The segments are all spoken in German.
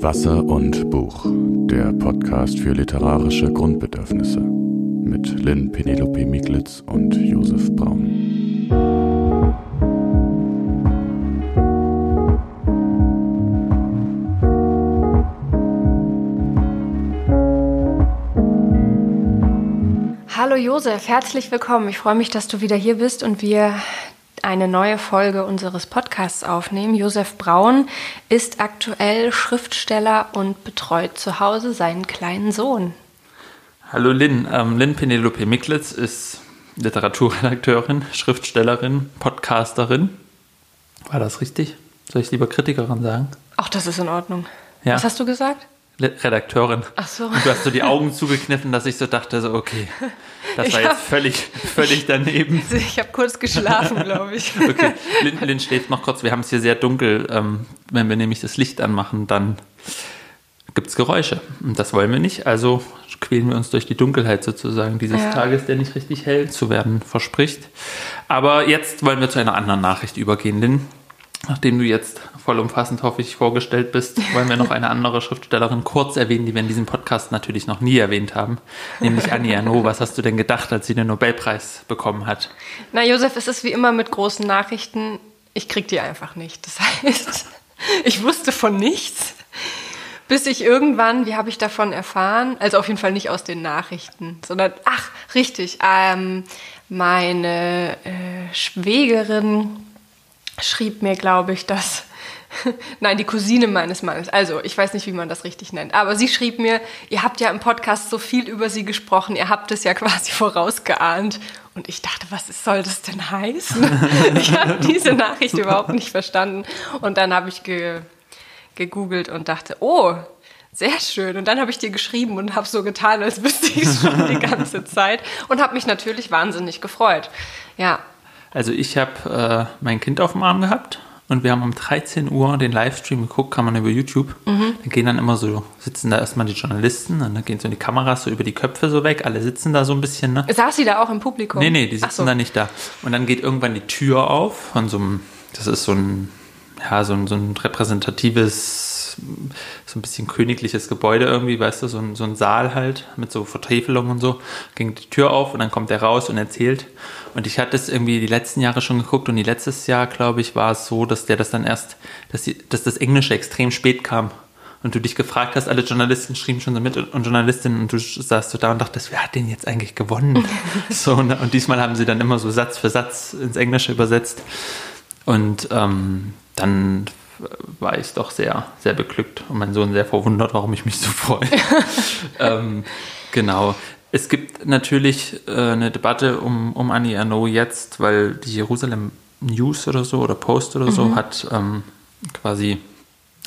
Wasser und Buch, der Podcast für literarische Grundbedürfnisse mit Lynn Penelope Miglitz und Josef Braun. Hallo Josef, herzlich willkommen. Ich freue mich, dass du wieder hier bist und wir eine neue Folge unseres Podcasts aufnehmen. Josef Braun ist aktuell Schriftsteller und betreut zu Hause seinen kleinen Sohn. Hallo Lynn. Ähm, Lynn Penelope Miklitz ist Literaturredakteurin, Schriftstellerin, Podcasterin. War das richtig? Soll ich lieber Kritikerin sagen? Ach, das ist in Ordnung. Ja. Was hast du gesagt? Redakteurin. Ach so. Und du hast so die Augen zugekniffen, dass ich so dachte, so okay, das war Ich hab- jetzt völlig, völlig daneben. Ich habe kurz geschlafen, glaube ich. Okay, Lynn, Lynn schläft noch kurz. Wir haben es hier sehr dunkel. Ähm, wenn wir nämlich das Licht anmachen, dann gibt es Geräusche. Und das wollen wir nicht. Also quälen wir uns durch die Dunkelheit sozusagen dieses Ja. Tages, der nicht richtig hell zu werden verspricht. Aber jetzt wollen wir zu einer anderen Nachricht übergehen, Lynn. Nachdem du jetzt vollumfassend, hoffe ich, vorgestellt bist, wollen wir noch eine andere Schriftstellerin kurz erwähnen, die wir in diesem Podcast natürlich noch nie erwähnt haben, nämlich Annie Ernaux. Was hast du denn gedacht, als sie den Nobelpreis bekommen hat? Na, Josef, es ist wie immer mit großen Nachrichten. Ich krieg die einfach nicht. Das heißt, ich wusste von nichts, bis ich irgendwann, wie habe ich davon erfahren? Also auf jeden Fall nicht aus den Nachrichten, sondern, ach, richtig, ähm, meine äh, Schwägerin schrieb mir, glaube ich, dass. Nein, die Cousine meines Mannes. Also, ich weiß nicht, wie man das richtig nennt. Aber sie schrieb mir, ihr habt ja im Podcast so viel über sie gesprochen, ihr habt es ja quasi vorausgeahnt. Und ich dachte, was soll das denn heißen? ich habe diese Nachricht überhaupt nicht verstanden. Und dann habe ich ge gegoogelt und dachte, oh, sehr schön. Und dann habe ich dir geschrieben und habe so getan, als wüsste ich es schon die ganze Zeit. Und habe mich natürlich wahnsinnig gefreut. Ja, Also ich habe äh, mein Kind auf dem Arm gehabt und wir haben um 13 Uhr den Livestream geguckt, kann man über YouTube. Mhm. Da gehen dann immer so, sitzen da erstmal die Journalisten und dann gehen so die Kameras so über die Köpfe so weg, alle sitzen da so ein bisschen, ne? saß sie da auch im Publikum? Nee, nee, die sitzen so. da nicht da. Und dann geht irgendwann die Tür auf von so einem, das ist so ein, ja, so ein, so ein repräsentatives, so ein bisschen königliches Gebäude irgendwie, weißt du, so ein, so ein Saal halt mit so Vertäfelung und so. Ging die Tür auf und dann kommt er raus und erzählt. Und ich hatte es irgendwie die letzten Jahre schon geguckt und die letztes Jahr, glaube ich, war es so, dass der das dann erst, dass, die, dass das Englische extrem spät kam. Und du dich gefragt hast, alle Journalisten schrieben schon so mit und Journalistinnen und du saßt so da und dachtest, wer hat den jetzt eigentlich gewonnen? so, ne? Und diesmal haben sie dann immer so Satz für Satz ins Englische übersetzt. Und ähm, dann war ich doch sehr, sehr beglückt und mein Sohn sehr verwundert, warum ich mich so freue. ähm, genau. Es gibt natürlich äh, eine Debatte um, um Annie Ernaux jetzt, weil die Jerusalem News oder so oder Post oder so hat ähm, quasi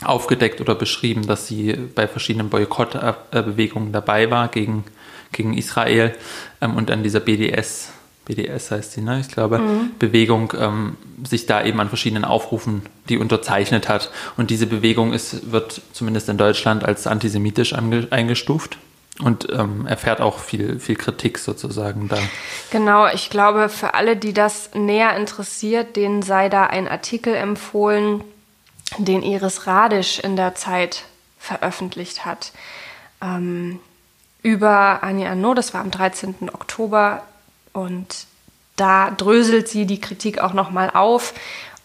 aufgedeckt oder beschrieben, dass sie bei verschiedenen Boykottbewegungen dabei war gegen, gegen Israel ähm, und an dieser BDS, BDS heißt sie, ne? ich glaube, Bewegung ähm, sich da eben an verschiedenen Aufrufen, die unterzeichnet hat. Und diese Bewegung ist, wird zumindest in Deutschland als antisemitisch eingestuft und ähm, erfährt auch viel, viel Kritik sozusagen da. Genau, ich glaube, für alle, die das näher interessiert, denen sei da ein Artikel empfohlen, den Iris Radisch in der Zeit veröffentlicht hat. Ähm, über Annie Arnaud, das war am 13. Oktober und da dröselt sie die Kritik auch nochmal auf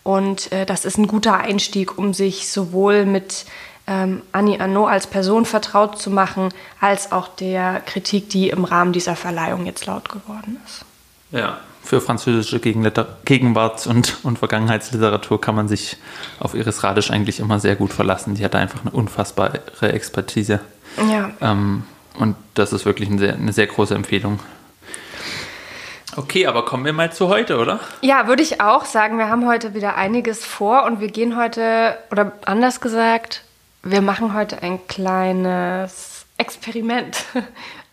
und äh, das ist ein guter Einstieg, um sich sowohl mit ähm, Annie Arnaud als Person vertraut zu machen, als auch der Kritik, die im Rahmen dieser Verleihung jetzt laut geworden ist. Ja, für französische Gegenliter Gegenwarts- und, und Vergangenheitsliteratur kann man sich auf Iris Radisch eigentlich immer sehr gut verlassen. Die hat da einfach eine unfassbare Expertise. Ja. Ähm, und das ist wirklich eine sehr, eine sehr große Empfehlung. Okay, aber kommen wir mal zu heute, oder? Ja, würde ich auch sagen, wir haben heute wieder einiges vor und wir gehen heute, oder anders gesagt, wir machen heute ein kleines Experiment.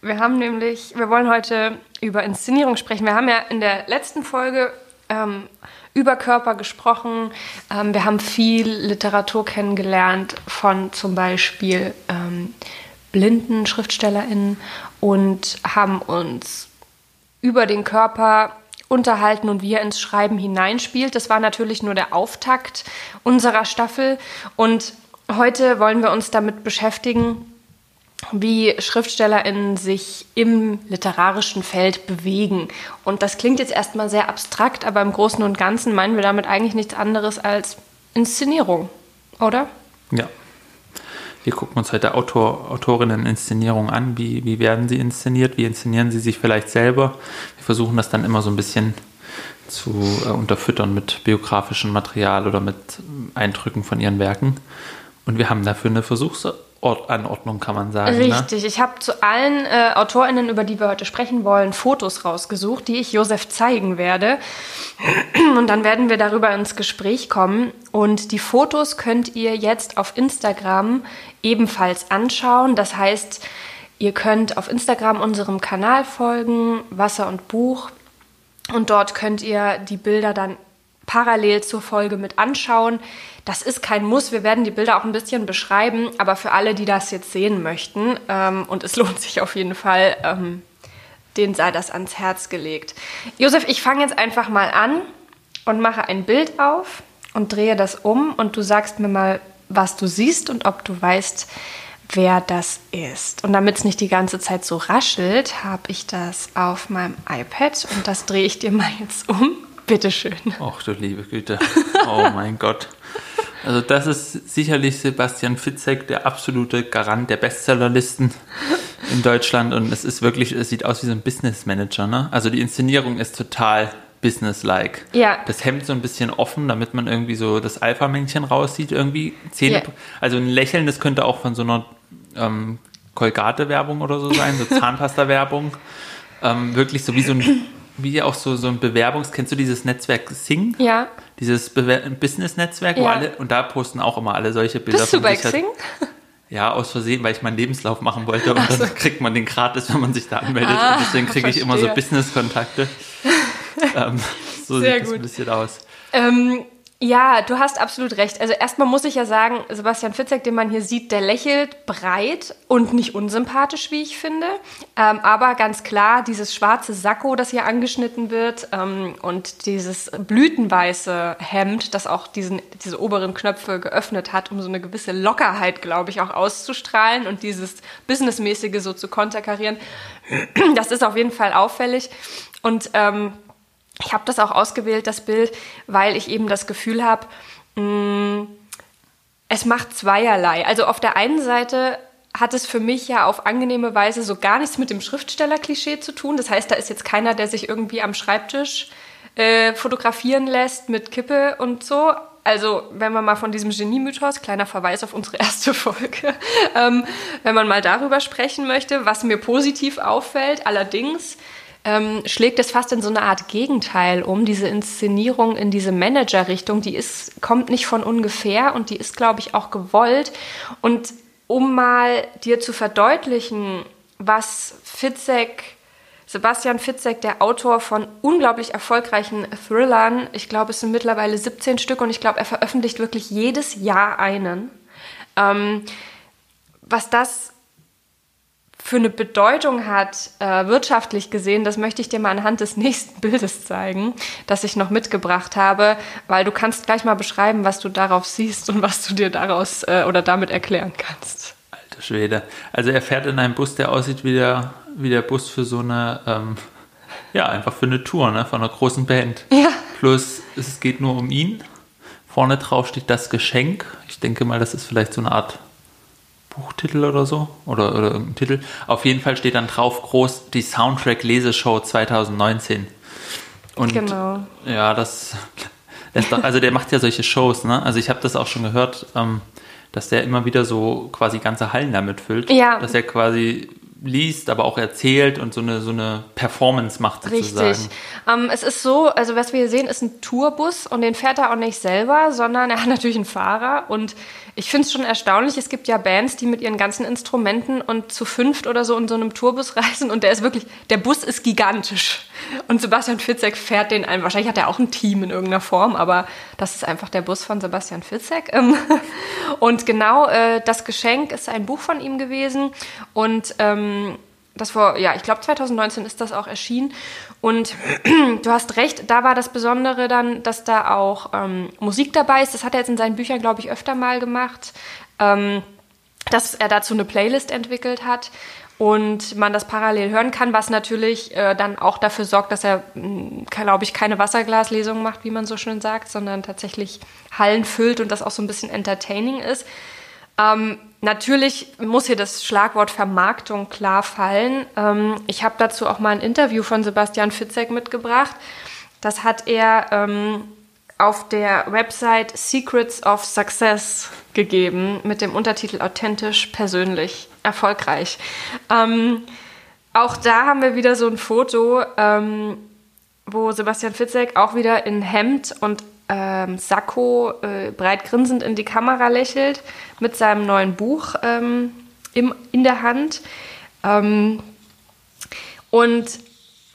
Wir haben nämlich, wir wollen heute über Inszenierung sprechen. Wir haben ja in der letzten Folge ähm, über Körper gesprochen. Ähm, wir haben viel Literatur kennengelernt von zum Beispiel ähm, blinden SchriftstellerInnen und haben uns über den Körper unterhalten und wie er ins Schreiben hineinspielt. Das war natürlich nur der Auftakt unserer Staffel und heute wollen wir uns damit beschäftigen, wie SchriftstellerInnen sich im literarischen Feld bewegen. Und das klingt jetzt erstmal sehr abstrakt, aber im Großen und Ganzen meinen wir damit eigentlich nichts anderes als Inszenierung, oder? Ja. Wir gucken uns heute Autor, Autorinnen-Inszenierung an. Wie, wie werden sie inszeniert? Wie inszenieren sie sich vielleicht selber? Wir versuchen das dann immer so ein bisschen zu äh, unterfüttern mit biografischem Material oder mit Eindrücken von ihren Werken. Und wir haben dafür eine Versuchsanordnung, kann man sagen. Ne? Richtig. Ne? Ich habe zu allen äh, AutorInnen, über die wir heute sprechen wollen, Fotos rausgesucht, die ich Josef zeigen werde. Und dann werden wir darüber ins Gespräch kommen. Und die Fotos könnt ihr jetzt auf Instagram ebenfalls anschauen. Das heißt, ihr könnt auf Instagram unserem Kanal folgen, Wasser und Buch. Und dort könnt ihr die Bilder dann parallel zur Folge mit anschauen. Das ist kein Muss, wir werden die Bilder auch ein bisschen beschreiben, aber für alle, die das jetzt sehen möchten, ähm, und es lohnt sich auf jeden Fall, ähm, denen sei das ans Herz gelegt. Josef, ich fange jetzt einfach mal an und mache ein Bild auf und drehe das um und du sagst mir mal, was du siehst und ob du weißt, wer das ist. Und damit es nicht die ganze Zeit so raschelt, habe ich das auf meinem iPad und das drehe ich dir mal jetzt um. Bitteschön. Ach du liebe Güte. Oh mein Gott. Also das ist sicherlich Sebastian Fitzek, der absolute Garant der Bestsellerlisten in Deutschland. Und es ist wirklich, es sieht aus wie so ein Business Manager. Ne? Also die Inszenierung ist total businesslike. Ja. Das Hemd so ein bisschen offen, damit man irgendwie so das Alpha-Männchen raussieht irgendwie. Zähne, yeah. Also ein Lächeln, das könnte auch von so einer ähm, Colgate-Werbung oder so sein, so Zahnpasta-Werbung. Ähm, wirklich so wie so ein wie auch so, so ein Bewerbungs-, kennst du dieses Netzwerk Sing? Ja. Dieses Business-Netzwerk, ja. alle, und da posten auch immer alle solche Bilder. Bist du bei Xing? Ja, aus Versehen, weil ich meinen Lebenslauf machen wollte und so. dann kriegt man den gratis, wenn man sich da anmeldet. Ah, und deswegen kriege ich immer so Business-Kontakte. ähm, so Sehr sieht das ein bisschen aus. Ähm, ja, du hast absolut recht. Also erstmal muss ich ja sagen, Sebastian Fitzek, den man hier sieht, der lächelt breit und nicht unsympathisch, wie ich finde. Ähm, aber ganz klar, dieses schwarze Sakko, das hier angeschnitten wird ähm, und dieses blütenweiße Hemd, das auch diesen, diese oberen Knöpfe geöffnet hat, um so eine gewisse Lockerheit, glaube ich, auch auszustrahlen und dieses Businessmäßige so zu konterkarieren, das ist auf jeden Fall auffällig. Und ähm, ich habe das auch ausgewählt, das Bild, weil ich eben das Gefühl habe, mm, es macht zweierlei. Also auf der einen Seite hat es für mich ja auf angenehme Weise so gar nichts mit dem Schriftsteller-Klischee zu tun. Das heißt, da ist jetzt keiner, der sich irgendwie am Schreibtisch äh, fotografieren lässt mit Kippe und so. Also, wenn man mal von diesem Genie-Mythos, kleiner Verweis auf unsere erste Folge, ähm, wenn man mal darüber sprechen möchte, was mir positiv auffällt, allerdings ähm, schlägt es fast in so eine Art Gegenteil um. Diese Inszenierung in diese Manager-Richtung, die ist, kommt nicht von ungefähr und die ist, glaube ich, auch gewollt. Und um mal dir zu verdeutlichen, was Fitzek, Sebastian Fitzek, der Autor von unglaublich erfolgreichen Thrillern, ich glaube, es sind mittlerweile 17 Stück und ich glaube, er veröffentlicht wirklich jedes Jahr einen. Ähm, was das für eine Bedeutung hat, äh, wirtschaftlich gesehen, das möchte ich dir mal anhand des nächsten Bildes zeigen, das ich noch mitgebracht habe, weil du kannst gleich mal beschreiben, was du darauf siehst und was du dir daraus äh, oder damit erklären kannst. Alter Schwede. Also er fährt in einem Bus, der aussieht wie der, wie der Bus für so eine, ähm, ja, einfach für eine Tour, ne, von einer großen Band. Ja. Plus, es geht nur um ihn. Vorne drauf steht das Geschenk. Ich denke mal, das ist vielleicht so eine Art Buchtitel oder so oder, oder irgendein Titel. Auf jeden Fall steht dann drauf groß die Soundtrack-Leseshow 2019. Und genau. ja, das, das doch, also der macht ja solche Shows, ne? Also ich habe das auch schon gehört, ähm, dass der immer wieder so quasi ganze Hallen damit füllt. Ja. Dass er quasi liest, aber auch erzählt und so eine, so eine Performance macht sozusagen. Richtig. Ähm, es ist so, also was wir hier sehen, ist ein Tourbus und den fährt er auch nicht selber, sondern er hat natürlich einen Fahrer und ich finde es schon erstaunlich. Es gibt ja Bands, die mit ihren ganzen Instrumenten und zu fünft oder so in so einem Tourbus reisen und der ist wirklich, der Bus ist gigantisch. Und Sebastian Fitzek fährt den ein. Wahrscheinlich hat er auch ein Team in irgendeiner Form, aber das ist einfach der Bus von Sebastian Fitzek. Ähm, und genau äh, das Geschenk ist ein Buch von ihm gewesen und ähm, das vor, ja, ich glaube 2019 ist das auch erschienen. Und du hast recht, da war das Besondere dann, dass da auch ähm, Musik dabei ist. Das hat er jetzt in seinen Büchern, glaube ich, öfter mal gemacht. ähm, dass er dazu eine Playlist entwickelt hat und man das parallel hören kann, was natürlich äh, dann auch dafür sorgt, dass er, glaube ich, keine Wasserglaslesung macht, wie man so schön sagt, sondern tatsächlich Hallen füllt und das auch so ein bisschen entertaining ist. Ähm, natürlich muss hier das Schlagwort Vermarktung klar fallen. Ähm, ich habe dazu auch mal ein Interview von Sebastian Fitzek mitgebracht. Das hat er ähm, auf der Website Secrets of Success gegeben mit dem Untertitel Authentisch, persönlich, erfolgreich. Ähm, auch da haben wir wieder so ein Foto, ähm, wo Sebastian Fitzek auch wieder in Hemd und ähm, Sakko äh, breit grinsend in die Kamera lächelt mit seinem neuen Buch ähm, im, in der Hand. Ähm, und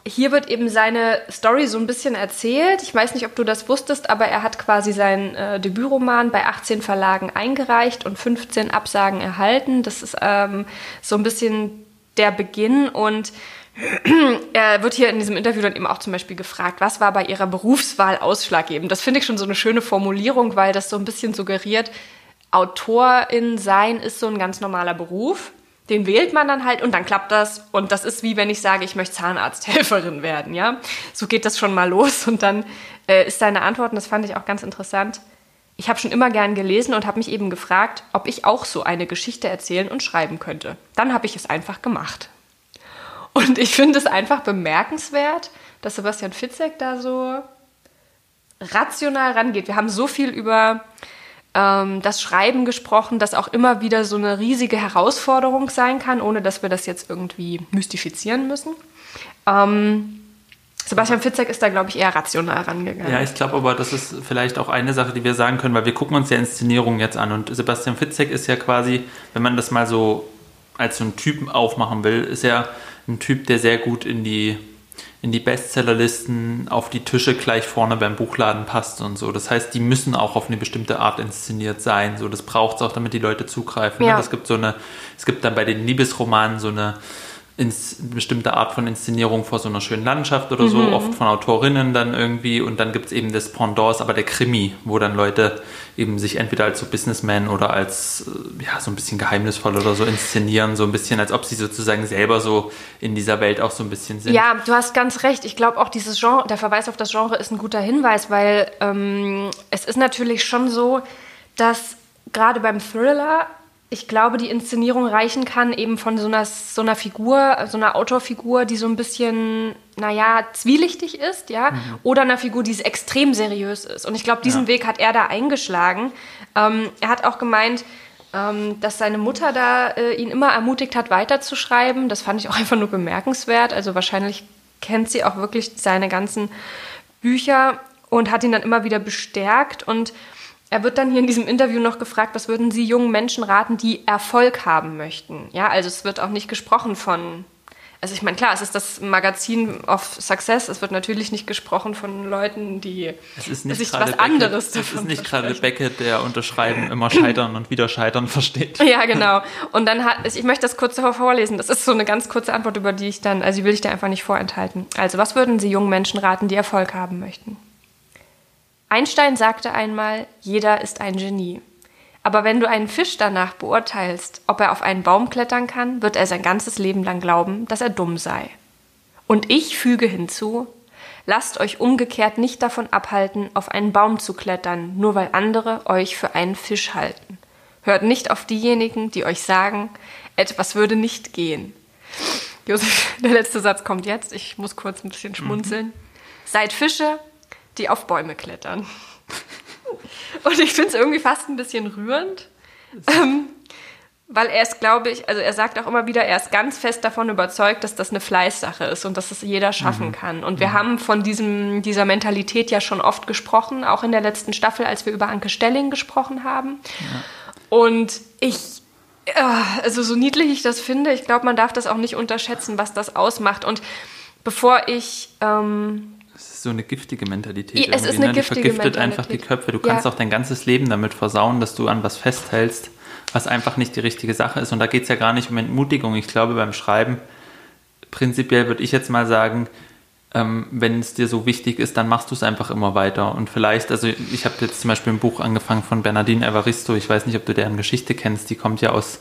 hier wird eben seine Story so ein bisschen erzählt. Ich weiß nicht, ob du das wusstest, aber er hat quasi seinen äh, Debütroman bei 18 Verlagen eingereicht und 15 Absagen erhalten. Das ist ähm, so ein bisschen der Beginn und er wird hier in diesem Interview dann eben auch zum Beispiel gefragt, was war bei ihrer Berufswahl ausschlaggebend? Das finde ich schon so eine schöne Formulierung, weil das so ein bisschen suggeriert, Autorin sein ist so ein ganz normaler Beruf. Den wählt man dann halt und dann klappt das. Und das ist wie wenn ich sage, ich möchte Zahnarzthelferin werden, ja. So geht das schon mal los. Und dann äh, ist seine Antwort, und das fand ich auch ganz interessant. Ich habe schon immer gern gelesen und habe mich eben gefragt, ob ich auch so eine Geschichte erzählen und schreiben könnte. Dann habe ich es einfach gemacht. Und ich finde es einfach bemerkenswert, dass Sebastian Fitzek da so rational rangeht. Wir haben so viel über ähm, das Schreiben gesprochen, das auch immer wieder so eine riesige Herausforderung sein kann, ohne dass wir das jetzt irgendwie mystifizieren müssen. Ähm, Sebastian Fitzek ist da, glaube ich, eher rational rangegangen. Ja, ich glaube aber, das ist vielleicht auch eine Sache, die wir sagen können, weil wir gucken uns ja Inszenierungen jetzt an und Sebastian Fitzek ist ja quasi, wenn man das mal so als so einen Typen aufmachen will, ist ja ein Typ, der sehr gut in die, in die Bestsellerlisten, auf die Tische gleich vorne beim Buchladen passt und so. Das heißt, die müssen auch auf eine bestimmte Art inszeniert sein. So, das braucht es auch, damit die Leute zugreifen. Ne? Ja. Es gibt so eine, es gibt dann bei den Liebesromanen so eine ins, bestimmte Art von Inszenierung vor so einer schönen Landschaft oder so, mhm. oft von Autorinnen dann irgendwie. Und dann gibt es eben das Pendant, aber der Krimi, wo dann Leute eben sich entweder als so Businessman oder als äh, ja, so ein bisschen geheimnisvoll oder so inszenieren, so ein bisschen, als ob sie sozusagen selber so in dieser Welt auch so ein bisschen sind. Ja, du hast ganz recht. Ich glaube auch dieses Genre, der Verweis auf das Genre ist ein guter Hinweis, weil ähm, es ist natürlich schon so, dass gerade beim Thriller ich glaube, die Inszenierung reichen kann eben von so einer, so einer Figur, so einer Autorfigur, die so ein bisschen, naja, zwielichtig ist, ja, mhm. oder einer Figur, die extrem seriös ist. Und ich glaube, diesen ja. Weg hat er da eingeschlagen. Ähm, er hat auch gemeint, ähm, dass seine Mutter da äh, ihn immer ermutigt hat, weiterzuschreiben. Das fand ich auch einfach nur bemerkenswert. Also wahrscheinlich kennt sie auch wirklich seine ganzen Bücher und hat ihn dann immer wieder bestärkt und er wird dann hier in diesem Interview noch gefragt, was würden Sie jungen Menschen raten, die Erfolg haben möchten? Ja, also es wird auch nicht gesprochen von, also ich meine, klar, es ist das Magazin of Success, es wird natürlich nicht gesprochen von Leuten, die sich was Beckett, anderes davon Es ist nicht gerade Beckett, der unterschreiben immer scheitern und wieder scheitern versteht. Ja, genau. Und dann hat, ich möchte das kurz vorlesen, das ist so eine ganz kurze Antwort, über die ich dann, also die will ich dir einfach nicht vorenthalten. Also, was würden Sie jungen Menschen raten, die Erfolg haben möchten? Einstein sagte einmal, jeder ist ein Genie. Aber wenn du einen Fisch danach beurteilst, ob er auf einen Baum klettern kann, wird er sein ganzes Leben lang glauben, dass er dumm sei. Und ich füge hinzu, lasst euch umgekehrt nicht davon abhalten, auf einen Baum zu klettern, nur weil andere euch für einen Fisch halten. Hört nicht auf diejenigen, die euch sagen, etwas würde nicht gehen. Josef, der letzte Satz kommt jetzt. Ich muss kurz ein bisschen schmunzeln. Mhm. Seid Fische, die auf Bäume klettern. Und ich finde es irgendwie fast ein bisschen rührend, ähm, weil er ist, glaube ich, also er sagt auch immer wieder, er ist ganz fest davon überzeugt, dass das eine Fleißsache ist und dass es jeder schaffen mhm. kann. Und wir mhm. haben von diesem, dieser Mentalität ja schon oft gesprochen, auch in der letzten Staffel, als wir über Anke Stelling gesprochen haben. Ja. Und ich, also so niedlich ich das finde, ich glaube, man darf das auch nicht unterschätzen, was das ausmacht. Und bevor ich ähm, so eine giftige Mentalität. Ja, es ist eine ne? giftige Die vergiftet Mentalität. einfach die Köpfe. Du kannst ja. auch dein ganzes Leben damit versauen, dass du an was festhältst, was einfach nicht die richtige Sache ist. Und da geht es ja gar nicht um Entmutigung. Ich glaube, beim Schreiben, prinzipiell würde ich jetzt mal sagen, ähm, wenn es dir so wichtig ist, dann machst du es einfach immer weiter. Und vielleicht, also ich habe jetzt zum Beispiel ein Buch angefangen von Bernardine Evaristo. Ich weiß nicht, ob du deren Geschichte kennst. Die kommt ja aus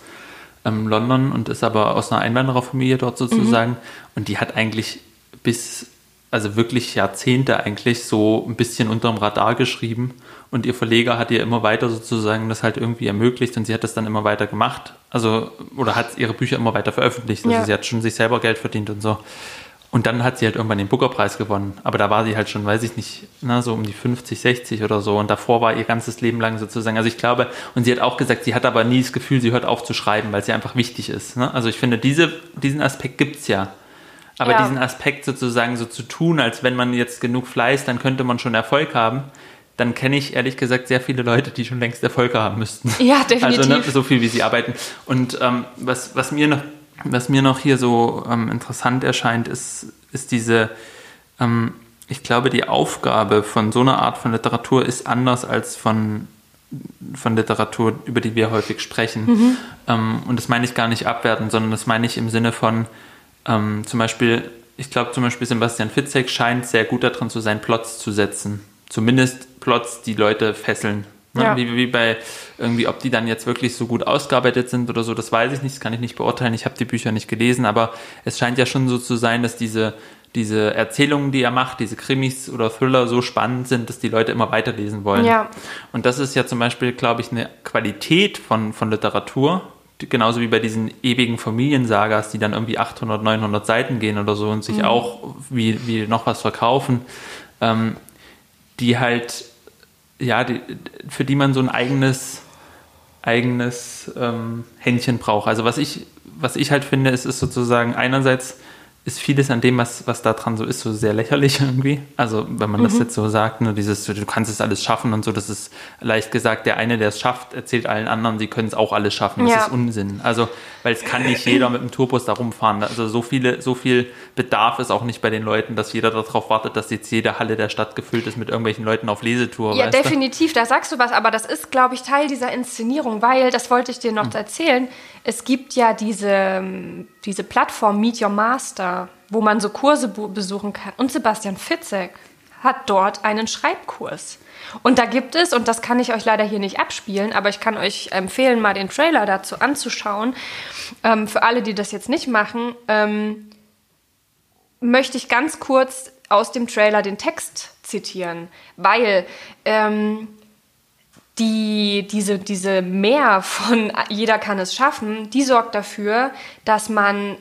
ähm, London und ist aber aus einer Einwandererfamilie dort sozusagen. Mhm. Und die hat eigentlich bis, also wirklich Jahrzehnte eigentlich so ein bisschen unterm Radar geschrieben. Und ihr Verleger hat ihr immer weiter sozusagen das halt irgendwie ermöglicht und sie hat das dann immer weiter gemacht. Also, oder hat ihre Bücher immer weiter veröffentlicht. Also ja. sie hat schon sich selber Geld verdient und so. Und dann hat sie halt irgendwann den Booker-Preis gewonnen. Aber da war sie halt schon, weiß ich nicht, na, so um die 50, 60 oder so. Und davor war ihr ganzes Leben lang sozusagen. Also ich glaube, und sie hat auch gesagt, sie hat aber nie das Gefühl, sie hört auf zu schreiben, weil sie einfach wichtig ist. Ne? Also ich finde, diese, diesen Aspekt gibt es ja. Aber ja. diesen Aspekt sozusagen so zu tun, als wenn man jetzt genug Fleiß, dann könnte man schon Erfolg haben, dann kenne ich ehrlich gesagt sehr viele Leute, die schon längst Erfolg haben müssten. Ja, definitiv. Also ne, so viel, wie sie arbeiten. Und ähm, was, was mir noch was mir noch hier so ähm, interessant erscheint, ist, ist diese, ähm, ich glaube, die Aufgabe von so einer Art von Literatur ist anders als von, von Literatur, über die wir häufig sprechen. Mhm. Ähm, und das meine ich gar nicht abwerten, sondern das meine ich im Sinne von ähm, zum Beispiel, ich glaube zum Beispiel Sebastian Fitzek scheint sehr gut darin zu sein, Plots zu setzen. Zumindest Plots, die Leute fesseln. Ne? Ja. Wie, wie bei irgendwie, ob die dann jetzt wirklich so gut ausgearbeitet sind oder so, das weiß ich nicht, das kann ich nicht beurteilen. Ich habe die Bücher nicht gelesen, aber es scheint ja schon so zu sein, dass diese, diese Erzählungen, die er macht, diese Krimis oder Thriller so spannend sind, dass die Leute immer weiterlesen wollen. Ja. Und das ist ja zum Beispiel, glaube ich, eine Qualität von, von Literatur, genauso wie bei diesen ewigen Familiensagas, die dann irgendwie 800, 900 Seiten gehen oder so und sich mhm. auch wie, wie noch was verkaufen, ähm, die halt ja, die, für die man so ein eigenes, eigenes ähm, Händchen braucht. Also was ich, was ich halt finde, ist, ist sozusagen einerseits ist vieles an dem, was, was da dran so ist, so sehr lächerlich irgendwie. Also, wenn man mhm. das jetzt so sagt, ne, dieses, du kannst es alles schaffen und so, das ist leicht gesagt, der eine, der es schafft, erzählt allen anderen, sie können es auch alles schaffen. Das ja. ist Unsinn. Also, weil es kann nicht jeder mit dem Tourbus da rumfahren. Also, so viele, so viel Bedarf ist auch nicht bei den Leuten, dass jeder darauf wartet, dass jetzt jede Halle der Stadt gefüllt ist mit irgendwelchen Leuten auf Lesetour. Ja, definitiv, du? da sagst du was, aber das ist, glaube ich, Teil dieser Inszenierung, weil, das wollte ich dir noch mhm. erzählen, es gibt ja diese, diese Plattform Meet Your Master, wo man so Kurse besuchen kann. Und Sebastian Fitzek hat dort einen Schreibkurs. Und da gibt es, und das kann ich euch leider hier nicht abspielen, aber ich kann euch empfehlen, mal den Trailer dazu anzuschauen. Ähm, für alle, die das jetzt nicht machen, ähm, möchte ich ganz kurz aus dem Trailer den Text zitieren, weil ähm, die, diese, diese Mehr von jeder kann es schaffen, die sorgt dafür, dass man,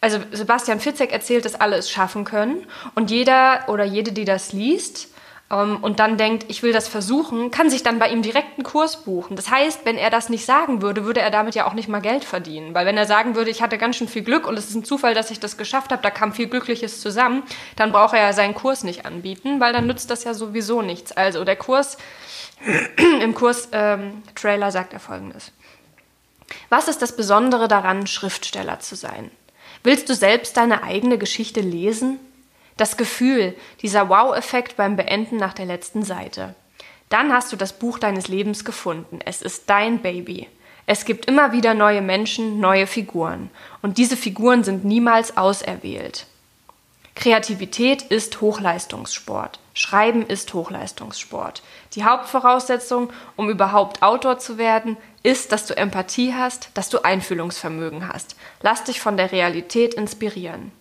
also Sebastian Fitzek erzählt, dass alle es schaffen können und jeder oder jede, die das liest, ähm, und dann denkt, ich will das versuchen, kann sich dann bei ihm direkt einen Kurs buchen. Das heißt, wenn er das nicht sagen würde, würde er damit ja auch nicht mal Geld verdienen. Weil wenn er sagen würde, ich hatte ganz schön viel Glück und es ist ein Zufall, dass ich das geschafft habe, da kam viel Glückliches zusammen, dann braucht er ja seinen Kurs nicht anbieten, weil dann nützt das ja sowieso nichts. Also der Kurs Im Kurs-Trailer ähm, sagt er folgendes. Was ist das Besondere daran, Schriftsteller zu sein? Willst du selbst deine eigene Geschichte lesen? Das Gefühl, dieser Wow-Effekt beim Beenden nach der letzten Seite. Dann hast du das Buch deines Lebens gefunden. Es ist dein Baby. Es gibt immer wieder neue Menschen, neue Figuren. Und diese Figuren sind niemals auserwählt. Kreativität ist Hochleistungssport. Schreiben ist Hochleistungssport. Die Hauptvoraussetzung, um überhaupt Autor zu werden, ist, dass du Empathie hast, dass du Einfühlungsvermögen hast. Lass dich von der Realität inspirieren.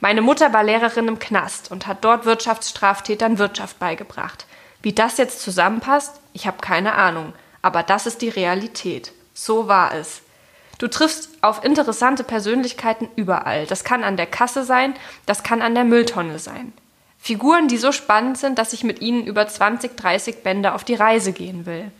Meine Mutter war Lehrerin im Knast und hat dort Wirtschaftsstraftätern Wirtschaft beigebracht. Wie das jetzt zusammenpasst, ich habe keine Ahnung, aber das ist die Realität. So war es. Du triffst auf interessante Persönlichkeiten überall. Das kann an der Kasse sein, das kann an der Mülltonne sein. Figuren, die so spannend sind, dass ich mit ihnen über 20, 30 Bände auf die Reise gehen will.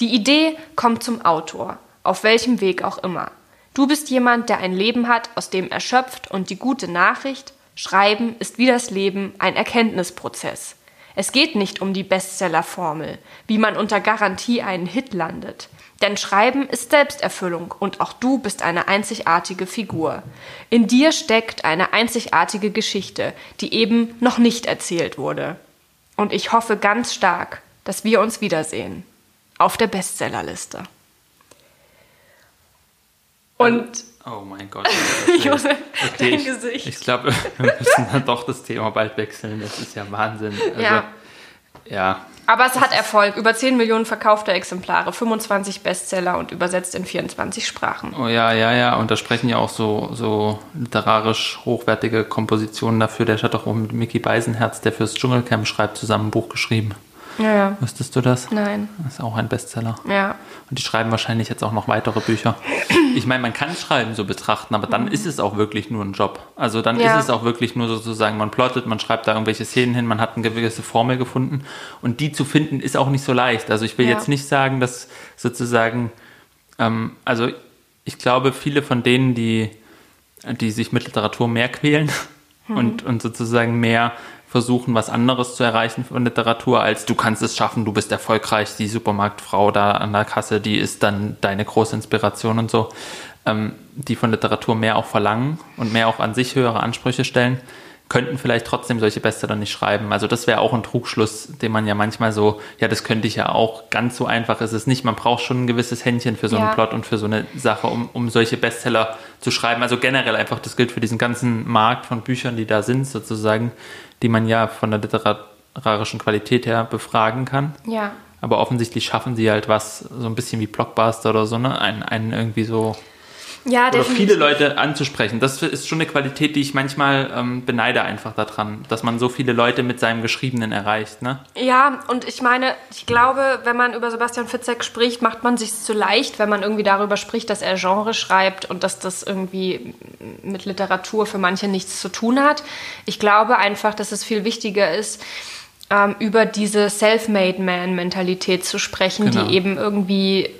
Die Idee kommt zum Autor, auf welchem Weg auch immer. Du bist jemand, der ein Leben hat, aus dem erschöpft und die gute Nachricht, Schreiben ist wie das Leben ein Erkenntnisprozess. Es geht nicht um die Bestsellerformel, wie man unter Garantie einen Hit landet. Denn Schreiben ist Selbsterfüllung und auch du bist eine einzigartige Figur. In dir steckt eine einzigartige Geschichte, die eben noch nicht erzählt wurde. Und ich hoffe ganz stark, dass wir uns wiedersehen. Auf der Bestsellerliste. Und Oh mein Gott. Josef, Okay, dein ich, Gesicht. ich glaube, wir müssen dann doch das Thema bald wechseln. Das ist ja Wahnsinn. Also, Ja. ja. Aber es hat Erfolg. Über 10 Millionen verkaufte Exemplare, 25 Bestseller und übersetzt in 24 Sprachen. Oh ja, ja, ja. Und da sprechen ja auch so, so literarisch hochwertige Kompositionen dafür. Der hat doch auch mit Mickey Beisenherz, der fürs Dschungelcamp schreibt, zusammen ein Buch geschrieben. Ja, ja. Wusstest du das? Nein. Das ist auch ein Bestseller. Ja. Und die schreiben wahrscheinlich jetzt auch noch weitere Bücher. Ich meine, man kann Schreiben so betrachten, aber dann ist es auch wirklich nur ein Job. Also dann Mhm. Ja. ist es auch wirklich nur sozusagen, man plottet, man schreibt da irgendwelche Szenen hin, man hat eine gewisse Formel gefunden. Und die zu finden, ist auch nicht so leicht. Also ich will Ja. jetzt nicht sagen, dass sozusagen, ähm, also ich glaube, viele von denen, die, die sich mit Literatur mehr quälen Mhm. und, und sozusagen mehr versuchen, was anderes zu erreichen von Literatur, als du kannst es schaffen, du bist erfolgreich, die Supermarktfrau da an der Kasse, die ist dann deine große Inspiration und so, ähm, die von Literatur mehr auch verlangen und mehr auch an sich höhere Ansprüche stellen, könnten vielleicht trotzdem solche Bestseller nicht schreiben. Also das wäre auch ein Trugschluss, den man ja manchmal so, ja, das könnte ich ja auch, ganz so einfach ist es nicht. Man braucht schon ein gewisses Händchen für so einen Ja. Plot und für so eine Sache, um, um solche Bestseller zu schreiben. Also generell einfach, das gilt für diesen ganzen Markt von Büchern, die da sind, sozusagen, die man ja von der literarischen Qualität her befragen kann. Ja. Aber offensichtlich schaffen sie halt was, so ein bisschen wie Blockbuster oder so, ne? Einen, einen irgendwie so Ja, oder definitiv. viele Leute anzusprechen. Das ist schon eine Qualität, die ich manchmal ähm, beneide einfach daran, dass man so viele Leute mit seinem Geschriebenen erreicht. Ne? Ja, und ich meine, ich glaube, wenn man über Sebastian Fitzek spricht, macht man sich zu leicht, wenn man irgendwie darüber spricht, dass er Genre schreibt und dass das irgendwie mit Literatur für manche nichts zu tun hat. Ich glaube einfach, dass es viel wichtiger ist, ähm, über diese Self-Made-Man-Mentalität zu sprechen, Genau. die eben irgendwie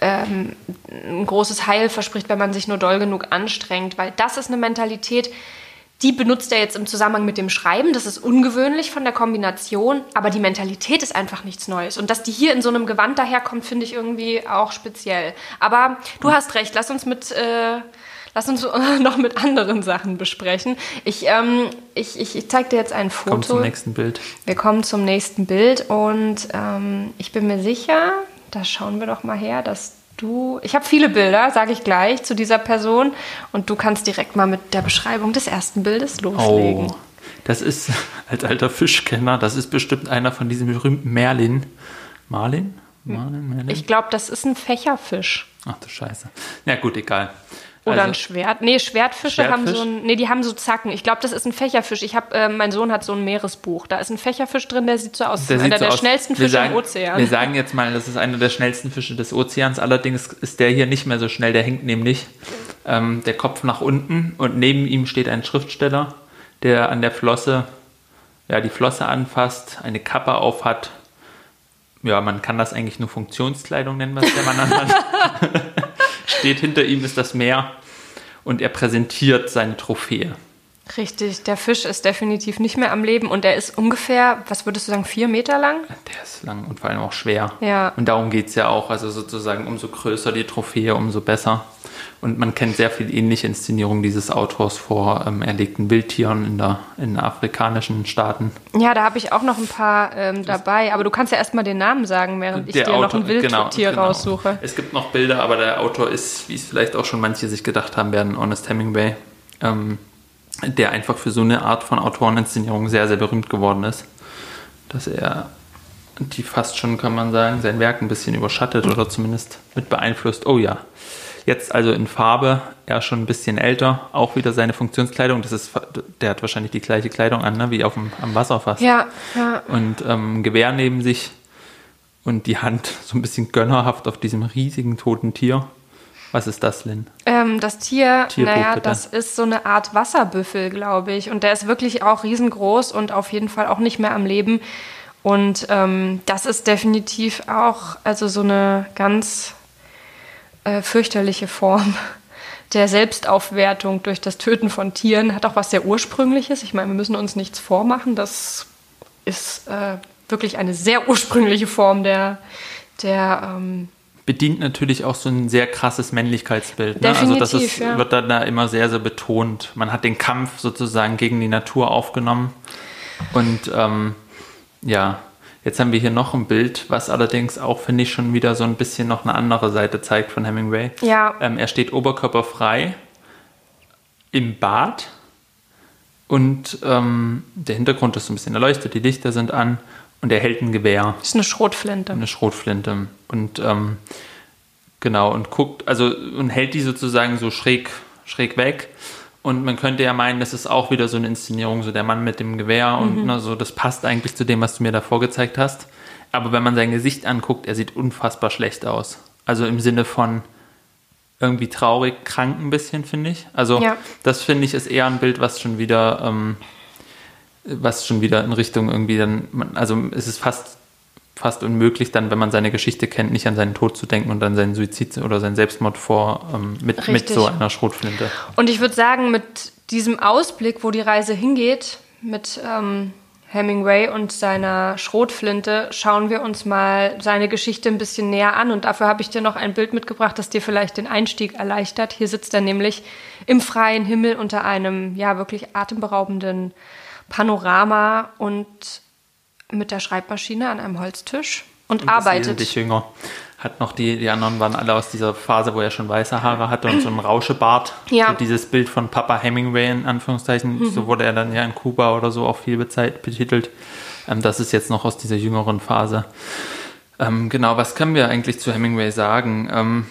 ähm, ein großes Heil verspricht, wenn man sich nur doll genug anstrengt, weil das ist eine Mentalität, die benutzt er jetzt im Zusammenhang mit dem Schreiben. Das ist ungewöhnlich von der Kombination, aber die Mentalität ist einfach nichts Neues. Und dass die hier in so einem Gewand daherkommt, finde ich irgendwie auch speziell. Aber du hast recht, lass uns mit. Äh, Lass uns noch mit anderen Sachen besprechen. Ich, ähm, ich, ich, ich zeige dir jetzt ein Foto. Kommen zum nächsten Bild. Wir kommen zum nächsten Bild und ähm, ich bin mir sicher, da schauen wir doch mal her, dass du. Ich habe viele Bilder, sage ich gleich, zu dieser Person und du kannst direkt mal mit der Beschreibung des ersten Bildes loslegen. Oh, das ist als alter Fischkenner, das ist bestimmt einer von diesen berühmten Merlin. Marlin? Marlin, Merlin? Ich glaube, das ist ein Fächerfisch. Ach du Scheiße. Ja gut, egal. Oder Also, ein Schwert. Nee, Schwertfische haben Schwertfisch? so ein. Nee, die haben so Zacken. Ich glaube, das ist ein Fächerfisch. Ich hab, äh, mein Sohn hat so ein Meeresbuch. Da ist ein Fächerfisch drin, der sieht so aus. Der Das ist einer so der aus- schnellsten Fische sagen, im Ozean. Wir sagen jetzt mal, das ist einer der schnellsten Fische des Ozeans. Allerdings ist der hier nicht mehr so schnell. Der hängt nämlich ähm, der Kopf nach unten und neben ihm steht ein Schriftsteller, der an der Flosse, ja, die Flosse anfasst, eine Kappe aufhat. Ja, man kann das eigentlich nur Funktionskleidung nennen, was der Mann anhat. steht hinter ihm ist das Meer und er präsentiert seine Trophäe. Richtig, der Fisch ist definitiv nicht mehr am Leben und er ist ungefähr, was würdest du sagen, vier Meter lang? Der ist lang und vor allem auch schwer. Ja. Und darum geht es ja auch. Also sozusagen, umso größer die Trophäe, umso besser. Und man kennt sehr viel ähnliche Inszenierungen dieses Autors vor ähm, erlegten Wildtieren in, der, in afrikanischen Staaten. Ja, da habe ich auch noch ein paar ähm, dabei, aber du kannst ja erstmal den Namen sagen, während ich dir noch ein Wildtier genau. raussuche. Es gibt noch Bilder, aber der Autor ist, wie es vielleicht auch schon manche sich gedacht haben werden, Honest Hemingway, ähm, der einfach für so eine Art von Autoreninszenierung sehr, sehr berühmt geworden ist. Dass er die fast schon, kann man sagen, sein Werk ein bisschen überschattet oder zumindest mit beeinflusst. Oh ja. Jetzt also in Farbe, er schon ein bisschen älter, auch wieder seine Funktionskleidung. Das ist, der hat wahrscheinlich die gleiche Kleidung an, ne, wie auf dem, am Wasser fast. Ja, ja. Und ähm, Gewehr neben sich und die Hand so ein bisschen gönnerhaft auf diesem riesigen toten Tier. Was ist das, Lynn? Ähm, das Tier, Tierbuch, naja, bitte. das ist so eine Art Wasserbüffel, glaube ich. Und der ist wirklich auch riesengroß und auf jeden Fall auch nicht mehr am Leben. Und ähm, das ist definitiv auch also so eine ganz äh, fürchterliche Form der Selbstaufwertung durch das Töten von Tieren. Hat auch was sehr Ursprüngliches. Ich meine, wir müssen uns nichts vormachen. Das ist äh, wirklich eine sehr ursprüngliche Form der, der ähm, Bedient natürlich auch so ein sehr krasses Männlichkeitsbild. Ne? also das ist, ja. wird dann da immer sehr, sehr betont. Man hat den Kampf sozusagen gegen die Natur aufgenommen. Und ähm, ja, Jetzt haben wir hier noch ein Bild, was allerdings auch, finde ich, schon wieder so ein bisschen noch eine andere Seite zeigt von Hemingway. Ja. Ähm, er steht oberkörperfrei im Bad und ähm, der Hintergrund ist so ein bisschen erleuchtet, die Lichter sind an und er hält ein Gewehr, Das ist eine Schrotflinte. eine Schrotflinte und ähm, genau und guckt, also und hält die sozusagen so schräg, schräg weg. Und man könnte ja meinen, das ist auch wieder so eine Inszenierung, so der Mann mit dem Gewehr und ne, so, das passt eigentlich zu dem, was du mir da vorgezeigt hast. Aber wenn man sein Gesicht anguckt, er sieht unfassbar schlecht aus. Also im Sinne von irgendwie traurig, krank ein bisschen, finde ich. Also Ja. das finde ich ist eher ein Bild, was schon wieder, ähm, was schon wieder in Richtung irgendwie dann, also es ist fast fast unmöglich, dann, wenn man seine Geschichte kennt, nicht an seinen Tod zu denken und an seinen Suizid oder seinen Selbstmord vor ähm, mit, mit so einer Schrotflinte. Und ich würde sagen, mit diesem Ausblick, wo die Reise hingeht, mit ähm, Hemingway und seiner Schrotflinte, schauen wir uns mal seine Geschichte ein bisschen näher an. Und dafür habe ich dir noch ein Bild mitgebracht, das dir vielleicht den Einstieg erleichtert. Hier sitzt er nämlich im freien Himmel unter einem, ja, wirklich atemberaubenden Panorama und mit der Schreibmaschine an einem Holztisch und, Und ist arbeitet. wesentlich jünger. Hat noch die, die anderen waren alle aus dieser Phase, wo er schon weiße Haare hatte und so einen Rauschebart. Ja. Mhm. So dieses Bild von Papa Hemingway in Anführungszeichen, so wurde er dann ja in Kuba oder so auch viel betitelt. Ähm, das ist jetzt noch aus dieser jüngeren Phase. Ähm, genau, was können wir eigentlich zu Hemingway sagen? Ähm,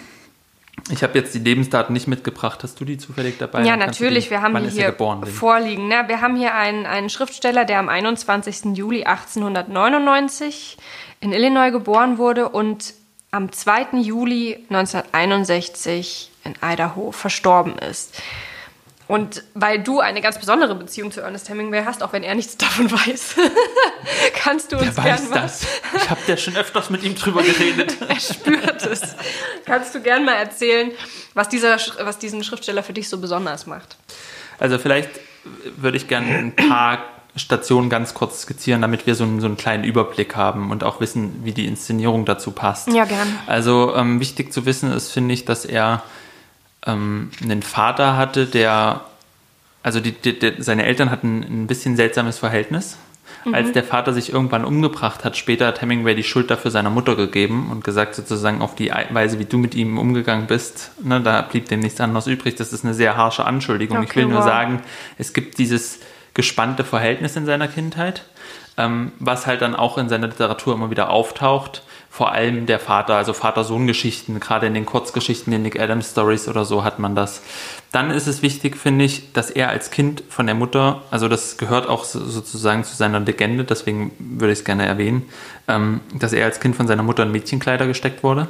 ich habe jetzt die Lebensdaten nicht mitgebracht. Hast du die zufällig dabei? Ja, natürlich. die- Wir haben die er hier vorliegen. Ne? Wir haben hier einen, einen Schriftsteller, der am 21. Juli 1899 in Illinois geboren wurde und am 2. Juli 1961 in Idaho verstorben ist. Und weil du eine ganz besondere Beziehung zu Ernest Hemingway hast, auch wenn er nichts davon weiß, kannst du uns Wer gerne weiß mal das? Ich habe ja schon öfters mit ihm drüber geredet. er spürt es. Kannst du gern mal erzählen, was, dieser, was diesen Schriftsteller für dich so besonders macht? Also vielleicht würde ich gerne ein paar Stationen ganz kurz skizzieren, damit wir so einen, so einen kleinen Überblick haben und auch wissen, wie die Inszenierung dazu passt. Ja, gern. Also ähm, wichtig zu wissen ist, finde ich, dass er ähm, einen Vater hatte, der, also die, die, die, seine Eltern hatten ein bisschen seltsames Verhältnis. Als der Vater sich irgendwann umgebracht hat, später hat Hemingway die Schuld dafür seiner Mutter gegeben und gesagt, sozusagen auf die Weise, wie du mit ihm umgegangen bist, ne, da blieb dem nichts anderes übrig. Das ist eine sehr harsche Anschuldigung. ich Okay, will nur wow. sagen, es gibt dieses gespannte Verhältnis in seiner Kindheit, ähm, was halt dann auch in seiner Literatur immer wieder auftaucht. Vor allem der Vater, also Vater-Sohn-Geschichten, gerade in den Kurzgeschichten, den Nick Adams Stories oder so hat man das. Dann ist es wichtig, finde ich, dass er als Kind von der Mutter, also das gehört auch so- sozusagen zu seiner Legende, deswegen würde ich es gerne erwähnen, ähm, dass er als Kind von seiner Mutter in Mädchenkleider gesteckt wurde.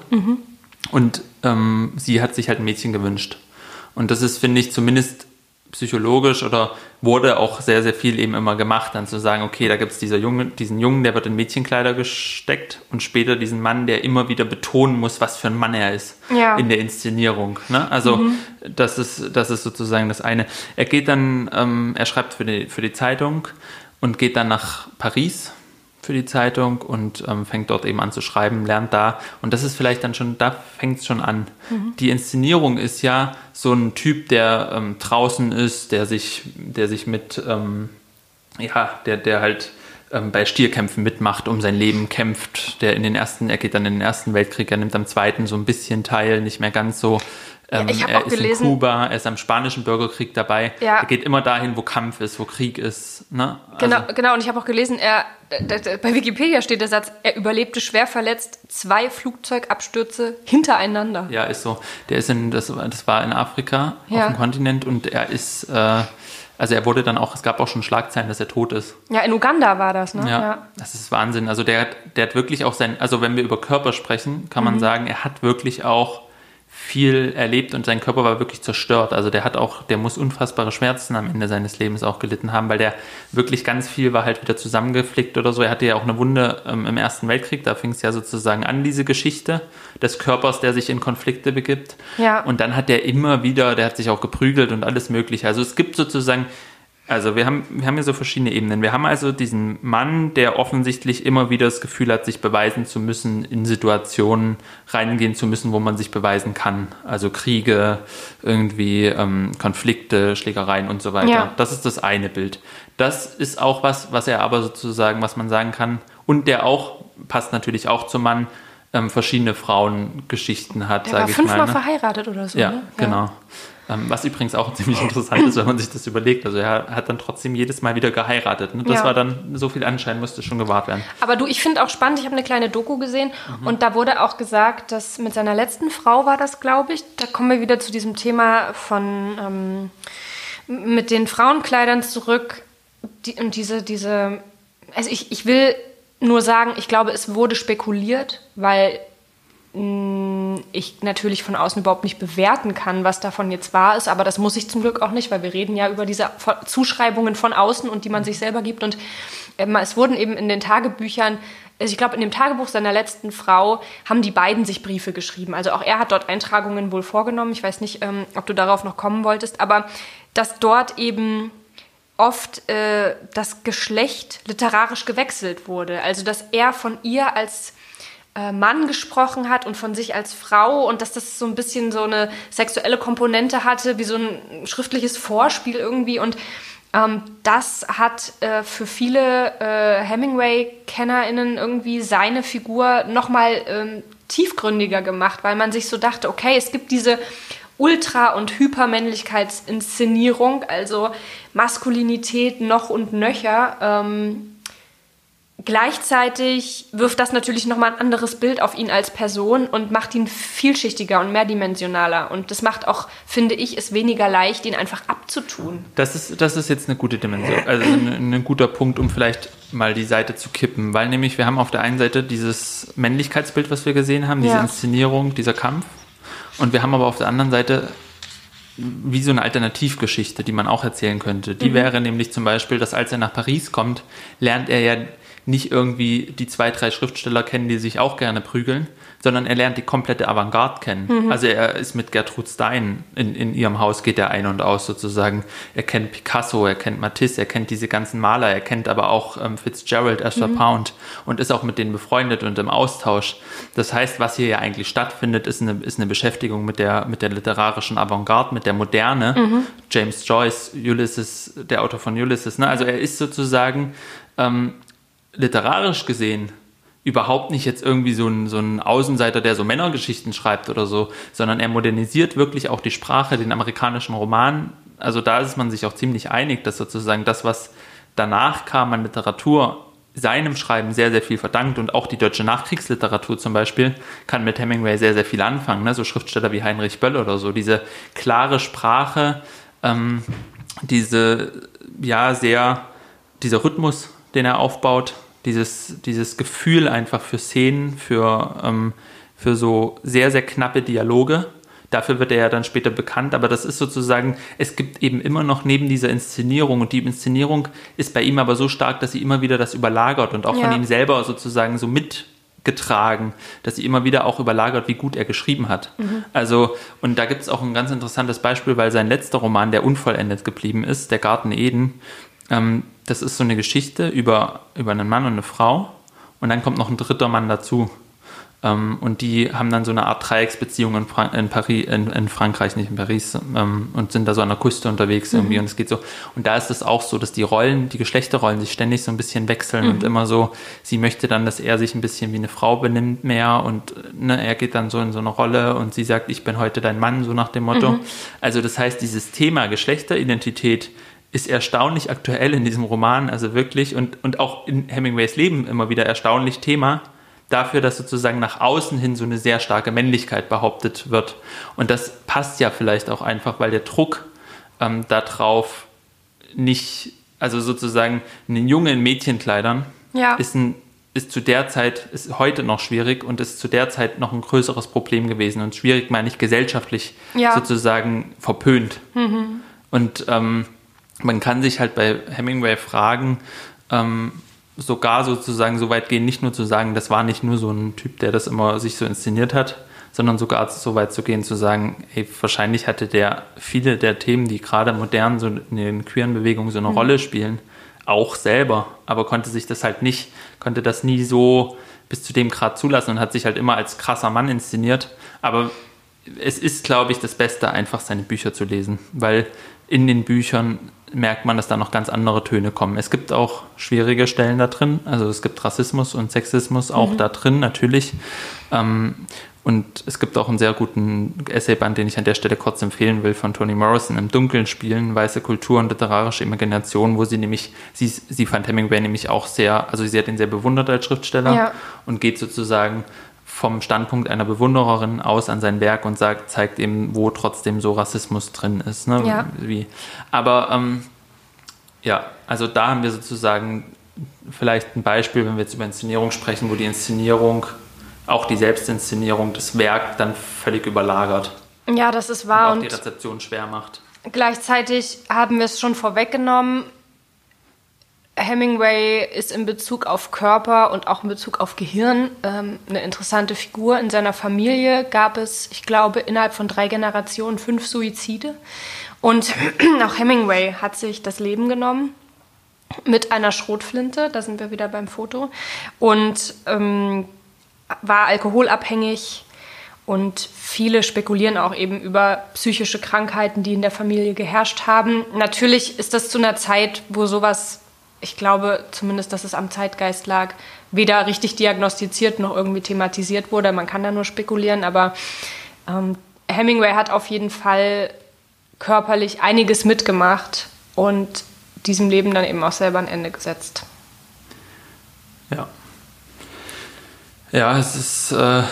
Und ähm, sie hat sich halt ein Mädchen gewünscht. Und das ist, finde ich, zumindest psychologisch oder wurde auch sehr, sehr viel eben immer gemacht, dann zu sagen, okay, da gibt es dieser Junge, diesen Jungen, der wird in Mädchenkleider gesteckt und später diesen Mann, der immer wieder betonen muss, was für ein Mann er ist Ja. in der Inszenierung. Ne? Also das, ist, das ist sozusagen das eine. Er geht dann, ähm, er schreibt für die, für die Zeitung und geht dann nach Paris für die Zeitung und ähm, fängt dort eben an zu schreiben, lernt da. Und das ist vielleicht dann schon, da fängt es schon an. Die Inszenierung ist ja so ein Typ, der ähm, draußen ist, der sich, der sich mit, ähm, ja, der, der halt ähm, bei Stierkämpfen mitmacht, um sein Leben kämpft, der in den ersten, er geht dann in den Ersten Weltkrieg, er nimmt am zweiten so ein bisschen teil, nicht mehr ganz so. Ähm, hab er ist gelesen- in Kuba, er ist am spanischen Bürgerkrieg dabei. Ja. Er geht immer dahin, wo Kampf ist, wo Krieg ist. Ne? Genau, Also- genau. Und ich habe auch gelesen, er, d- bei Wikipedia steht der Satz, er überlebte schwer verletzt zwei Flugzeugabstürze hintereinander. Ja, ist so. Der ist in, das, das war in Afrika Ja. auf dem Kontinent und er ist, äh, also er wurde dann auch, es gab auch schon Schlagzeilen, dass er tot ist. Ja, in Uganda war das, ne? Ja, das ist Wahnsinn. Also der, hat- der hat wirklich auch sein, also wenn wir über Körper sprechen, kann Mhm. man sagen, er hat wirklich auch viel erlebt und sein Körper war wirklich zerstört. Also der hat auch, der muss unfassbare Schmerzen am Ende seines Lebens auch gelitten haben, weil der wirklich ganz viel war halt wieder zusammengeflickt oder so. Er hatte ja auch eine Wunde ähm, im Ersten Weltkrieg, da fing es ja sozusagen an, diese Geschichte des Körpers, der sich in Konflikte begibt. Ja. Und dann hat er immer wieder, der hat sich auch geprügelt und alles mögliche. Also es gibt sozusagen, also wir haben, wir haben hier so verschiedene Ebenen. Wir haben also diesen Mann, der offensichtlich immer wieder das Gefühl hat, sich beweisen zu müssen, in Situationen reingehen zu müssen, wo man sich beweisen kann. Also Kriege, irgendwie ähm, Konflikte, Schlägereien und so weiter. Ja. Das ist das eine Bild. Das ist auch was, was er aber sozusagen, was man sagen kann, und der auch, passt natürlich auch zum Mann, ähm, verschiedene Frauengeschichten hat, Der war sage ich mal. fünfmal ne? verheiratet oder so. Ja, ne? genau. Ähm, was übrigens auch ziemlich interessant ist, wenn man sich das überlegt. Also er hat dann trotzdem jedes Mal wieder geheiratet. Ne? Das Ja. war dann, so viel Anschein musste schon gewahrt werden. Aber du, ich finde auch spannend, ich habe eine kleine Doku gesehen Mhm. und da wurde auch gesagt, dass mit seiner letzten Frau war das, glaube ich, da kommen wir wieder zu diesem Thema von ähm, mit den Frauenkleidern zurück die, und diese, diese, also ich, ich will nur sagen, ich glaube, es wurde spekuliert, weil ich natürlich von außen überhaupt nicht bewerten kann, was davon jetzt wahr ist, aber das muss ich zum Glück auch nicht, weil wir reden ja über diese Zuschreibungen von außen und die man sich selber gibt und ähm, es wurden eben in den Tagebüchern also ich glaube, in dem Tagebuch seiner letzten Frau haben die beiden sich Briefe geschrieben. Also auch er hat dort Eintragungen wohl vorgenommen. Ich weiß nicht, ähm, ob du darauf noch kommen wolltest, aber dass dort eben oft äh, das Geschlecht literarisch gewechselt wurde. Also dass er von ihr als Mann gesprochen hat und von sich als Frau und dass das so ein bisschen so eine sexuelle Komponente hatte, wie so ein schriftliches Vorspiel irgendwie. Und ähm, das hat äh, für viele äh, Hemingway-KennerInnen irgendwie seine Figur nochmal ähm, tiefgründiger gemacht, weil man sich so dachte, okay, es gibt diese Ultra- und Hypermännlichkeitsinszenierung, also Maskulinität noch und nöcher. Ähm, Gleichzeitig wirft das natürlich nochmal ein anderes Bild auf ihn als Person und macht ihn vielschichtiger und mehrdimensionaler. Und das macht auch, finde ich, es weniger leicht, ihn einfach abzutun. Das ist, das ist jetzt eine gute Dimension, also ein, ein guter Punkt, um vielleicht mal die Seite zu kippen, weil nämlich wir haben auf der einen Seite dieses Männlichkeitsbild, was wir gesehen haben, diese Ja. Inszenierung, dieser Kampf, und wir haben aber auf der anderen Seite wie so eine Alternativgeschichte, die man auch erzählen könnte. Die wäre nämlich zum Beispiel, dass als er nach Paris kommt, lernt er ja nicht irgendwie die zwei, drei Schriftsteller kennen, die sich auch gerne prügeln, sondern er lernt die komplette Avantgarde kennen. Also er ist mit Gertrude Stein in, in ihrem Haus, geht er ein und aus sozusagen. Er kennt Picasso, er kennt Matisse, er kennt diese ganzen Maler, er kennt aber auch ähm, Fitzgerald, Ezra Pound und ist auch mit denen befreundet und im Austausch. Das heißt, was hier ja eigentlich stattfindet, ist eine, ist eine Beschäftigung mit der, mit der literarischen Avantgarde, mit der Moderne. James Joyce, Ulysses, der Autor von Ulysses. Ne? Also er ist sozusagen ähm, literarisch gesehen überhaupt nicht jetzt irgendwie so ein, so ein Außenseiter, der so Männergeschichten schreibt oder so, sondern er modernisiert wirklich auch die Sprache, den amerikanischen Roman. Also da ist man sich auch ziemlich einig, dass sozusagen das, was danach kam an Literatur, seinem Schreiben sehr, sehr viel verdankt und auch die deutsche Nachkriegsliteratur zum Beispiel kann mit Hemingway sehr, sehr viel anfangen. Ne? So Schriftsteller wie Heinrich Böll oder so. Diese klare Sprache, ähm, diese, ja, sehr, dieser Rhythmus, den er aufbaut, dieses, dieses Gefühl einfach für Szenen, für, ähm, für so sehr, sehr knappe Dialoge. Dafür wird er ja dann später bekannt, aber das ist sozusagen, es gibt eben immer noch neben dieser Inszenierung und die Inszenierung ist bei ihm aber so stark, dass sie immer wieder das überlagert und auch von Ja. ihm selber sozusagen so mitgetragen, dass sie immer wieder auch überlagert, wie gut er geschrieben hat. Also, und da gibt es auch ein ganz interessantes Beispiel, weil sein letzter Roman, der unvollendet geblieben ist, Der Garten Eden, ähm, das ist so eine Geschichte über, über einen Mann und eine Frau und dann kommt noch ein dritter Mann dazu. Ähm, und die haben dann so eine Art Dreiecksbeziehung in, Fra in, Paris, in, in Frankreich, nicht in Paris, ähm, und sind da so an der Küste unterwegs irgendwie und es geht so. Und da ist es auch so, dass die Rollen, die Geschlechterrollen sich ständig so ein bisschen wechseln und immer so, sie möchte dann, dass er sich ein bisschen wie eine Frau benimmt mehr und ne, er geht dann so in so eine Rolle und sie sagt, ich bin heute dein Mann, so nach dem Motto. Also das heißt, dieses Thema Geschlechteridentität ist erstaunlich aktuell in diesem Roman, also wirklich, und, und auch in Hemingways Leben immer wieder erstaunlich Thema dafür, dass sozusagen nach außen hin so eine sehr starke Männlichkeit behauptet wird. Und das passt ja vielleicht auch einfach, weil der Druck ähm, darauf nicht, also sozusagen einen Junge in Mädchenkleidern Ja. ist ein ist zu der Zeit, ist heute noch schwierig und ist zu der Zeit noch ein größeres Problem gewesen. Und schwierig meine ich gesellschaftlich Ja. sozusagen verpönt. Und ähm, man kann sich halt bei Hemingway fragen, ähm, sogar sozusagen so weit gehen, nicht nur zu sagen, das war nicht nur so ein Typ, der das immer sich so inszeniert hat, sondern sogar so weit zu gehen, zu sagen, ey, wahrscheinlich hatte der viele der Themen, die gerade modern so in den queeren Bewegungen so eine Rolle spielen, auch selber, aber konnte sich das halt nicht, konnte das nie so bis zu dem Grad zulassen und hat sich halt immer als krasser Mann inszeniert. Aber es ist, glaube ich, das Beste, einfach seine Bücher zu lesen, weil in den Büchern merkt man, dass da noch ganz andere Töne kommen. Es gibt auch schwierige Stellen da drin. Also es gibt Rassismus und Sexismus auch mhm. da drin, natürlich. Ähm, und es gibt auch einen sehr guten Essayband, den ich an der Stelle kurz empfehlen will, von Toni Morrison im Dunkeln spielen, weiße Kultur und literarische Imagination, wo sie nämlich, sie, sie fand Hemingway nämlich auch sehr, also sie hat ihn sehr bewundert als Schriftsteller ja. und geht sozusagen vom Standpunkt einer Bewundererin aus an sein Werk und sagt, zeigt eben, wo trotzdem so Rassismus drin ist. Ne? Ja. Wie. Aber ähm, ja, also da haben wir sozusagen vielleicht ein Beispiel, wenn wir jetzt über Inszenierung sprechen, wo die Inszenierung auch die Selbstinszenierung das Werk dann völlig überlagert. Ja, das ist wahr. Und auch die Rezeption schwer macht. Gleichzeitig haben wir es schon vorweggenommen. Hemingway ist in Bezug auf Körper und auch in Bezug auf Gehirn ähm, eine interessante Figur. In seiner Familie gab es, ich glaube, innerhalb von drei Generationen fünf Suizide. Und auch Hemingway hat sich das Leben genommen mit einer Schrotflinte. Da sind wir wieder beim Foto. Und ähm, war alkoholabhängig und viele spekulieren auch eben über psychische Krankheiten, die in der Familie geherrscht haben. Natürlich ist das zu einer Zeit, wo sowas, ich glaube zumindest, dass es am Zeitgeist lag, weder richtig diagnostiziert noch irgendwie thematisiert wurde. Man kann da nur spekulieren, aber ähm, Hemingway hat auf jeden Fall körperlich einiges mitgemacht und diesem Leben dann eben auch selber ein Ende gesetzt. Ja, ja, es ist, äh,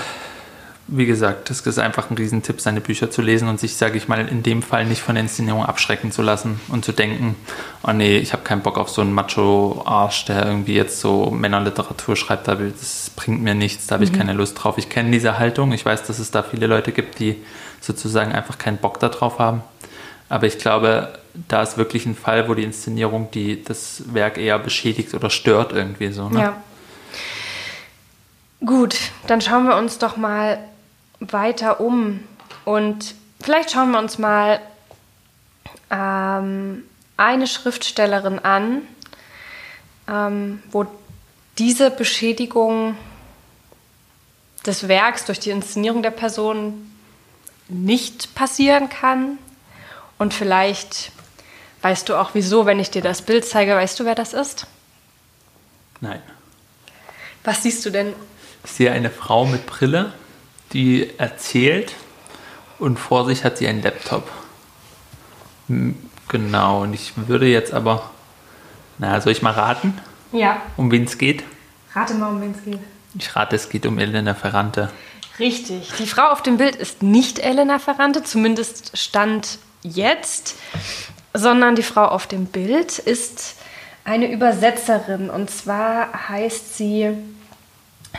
wie gesagt, es ist einfach ein Riesentipp, seine Bücher zu lesen und sich, sage ich mal, in dem Fall nicht von der Inszenierung abschrecken zu lassen und zu denken, oh nee, ich habe keinen Bock auf so einen Macho-Arsch, der irgendwie jetzt so Männerliteratur schreibt, das bringt mir nichts, da habe ich mhm. keine Lust drauf. Ich kenne diese Haltung, ich weiß, dass es da viele Leute gibt, die sozusagen einfach keinen Bock darauf haben. Aber ich glaube, da ist wirklich ein Fall, wo die Inszenierung die, das Werk eher beschädigt oder stört irgendwie so. Ne? Ja. Gut, dann schauen wir uns doch mal weiter um und vielleicht schauen wir uns mal ähm, eine Schriftstellerin an, ähm, wo diese Beschädigung des Werks durch die Inszenierung der Person nicht passieren kann. Und vielleicht weißt du auch wieso, wenn ich dir das Bild zeige, weißt du, wer das ist? Nein. Was siehst du denn ich sehe eine Frau mit Brille, die erzählt und vor sich hat sie einen Laptop. Genau, und ich würde jetzt aber, na, soll ich mal raten? Ja. Um wen es geht? Rate mal, um wen es geht. Ich rate, es geht um Elena Ferrante. Richtig. Die Frau auf dem Bild ist nicht Elena Ferrante, zumindest stand jetzt, sondern die Frau auf dem Bild ist eine Übersetzerin. Und zwar heißt sie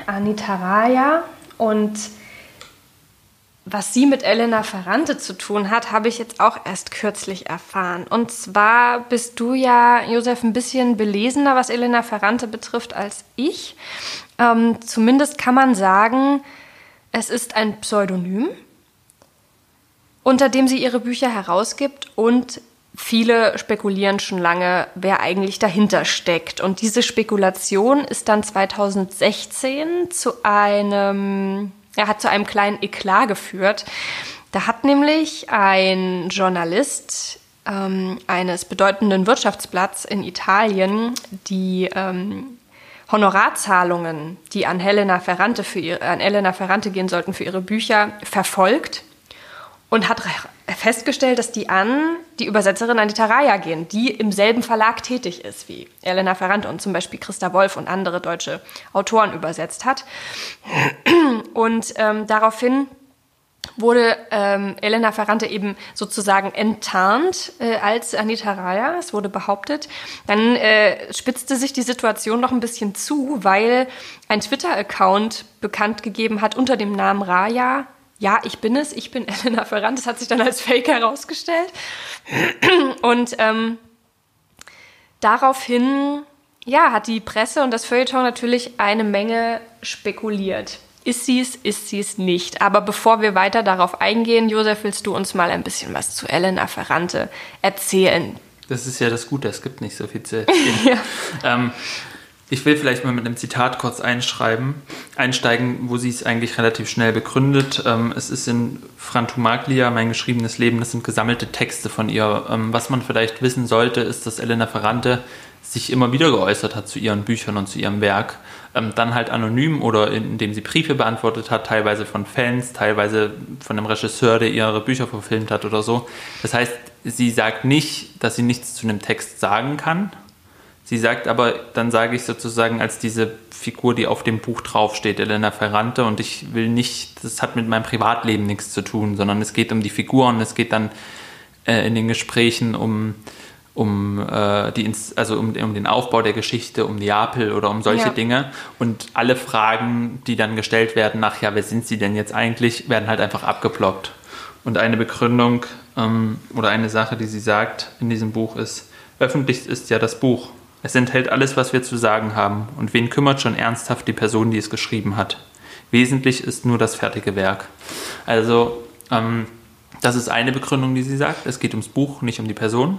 Anita Raya und was sie mit Elena Ferrante zu tun hat, habe ich jetzt auch erst kürzlich erfahren. Und zwar bist du ja, Josef, ein bisschen belesener, was Elena Ferrante betrifft, als ich. Ähm, zumindest kann man sagen, es ist ein Pseudonym, unter dem sie ihre Bücher herausgibt und Viele spekulieren schon lange, wer eigentlich dahinter steckt. Und diese Spekulation ist dann 2016 zu einem, er hat zu einem kleinen Eklat geführt. Da hat nämlich ein Journalist ähm, eines bedeutenden Wirtschaftsblatts in Italien die ähm, Honorarzahlungen, die an Helena Ferrante für ihre, an Elena Ferrante gehen sollten für ihre Bücher, verfolgt und hat festgestellt, dass die an die Übersetzerin Anita Raya gehen, die im selben Verlag tätig ist wie Elena Ferrante und zum Beispiel Christa Wolf und andere deutsche Autoren übersetzt hat. Und ähm, daraufhin wurde ähm, Elena Ferrante eben sozusagen enttarnt äh, als Anita Raya, es wurde behauptet. Dann äh, spitzte sich die Situation noch ein bisschen zu, weil ein Twitter-Account bekannt gegeben hat unter dem Namen Raya, ja, ich bin es, ich bin Elena Ferrand. Das hat sich dann als Fake herausgestellt. Und ähm, daraufhin, ja, hat die Presse und das Feuilleton natürlich eine Menge spekuliert. Ist sie es, ist sie es nicht. Aber bevor wir weiter darauf eingehen, Josef, willst du uns mal ein bisschen was zu Elena Ferrante erzählen? Das ist ja das Gute, es gibt nicht so viel zu erzählen. ja. ähm, Ich will vielleicht mal mit einem Zitat kurz einschreiben, einsteigen, wo sie es eigentlich relativ schnell begründet. Ähm, es ist in Frantumaglia, mein geschriebenes Leben, das sind gesammelte Texte von ihr. Ähm, was man vielleicht wissen sollte, ist, dass Elena Ferrante sich immer wieder geäußert hat zu ihren Büchern und zu ihrem Werk. Ähm, dann halt anonym oder indem sie Briefe beantwortet hat, teilweise von Fans, teilweise von einem Regisseur, der ihre Bücher verfilmt hat oder so. Das heißt, sie sagt nicht, dass sie nichts zu einem Text sagen kann, Sie sagt aber, dann sage ich sozusagen als diese Figur, die auf dem Buch draufsteht, Elena Ferrante, und ich will nicht, das hat mit meinem Privatleben nichts zu tun, sondern es geht um die Figuren, es geht dann äh, in den Gesprächen um, um, äh, die, also um, um, den Aufbau der Geschichte, um Neapel oder um solche ja. Dinge. Und alle Fragen, die dann gestellt werden nach, ja, wer sind sie denn jetzt eigentlich, werden halt einfach abgeblockt. Und eine Begründung ähm, oder eine Sache, die sie sagt in diesem Buch ist, öffentlich ist ja das Buch. Es enthält alles, was wir zu sagen haben, und wen kümmert schon ernsthaft die Person, die es geschrieben hat. Wesentlich ist nur das fertige Werk. Also, ähm, das ist eine Begründung, die sie sagt. Es geht ums Buch, nicht um die Person.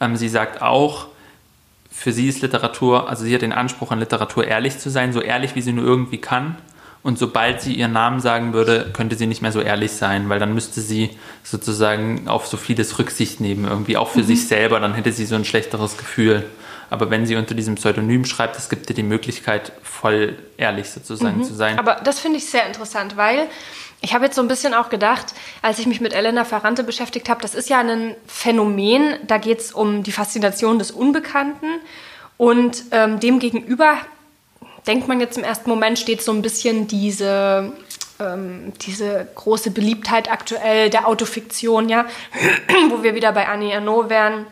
Ähm, sie sagt auch, für sie ist Literatur, also sie hat den Anspruch an Literatur, ehrlich zu sein, so ehrlich, wie sie nur irgendwie kann. Und sobald sie ihren Namen sagen würde, könnte sie nicht mehr so ehrlich sein, weil dann müsste sie sozusagen auf so vieles Rücksicht nehmen, irgendwie auch für mhm. sich selber, dann hätte sie so ein schlechteres Gefühl. Aber wenn sie unter diesem Pseudonym schreibt, es gibt ihr die Möglichkeit, voll ehrlich sozusagen mhm. zu sein. Aber das finde ich sehr interessant, weil ich habe jetzt so ein bisschen auch gedacht, als ich mich mit Elena Ferrante beschäftigt habe, das ist ja ein Phänomen, da geht es um die Faszination des Unbekannten und ähm, dem gegenüber denkt man jetzt im ersten Moment steht so ein bisschen diese ähm, diese große Beliebtheit aktuell der Autofiktion, ja, wo wir wieder bei Annie Ernaux wären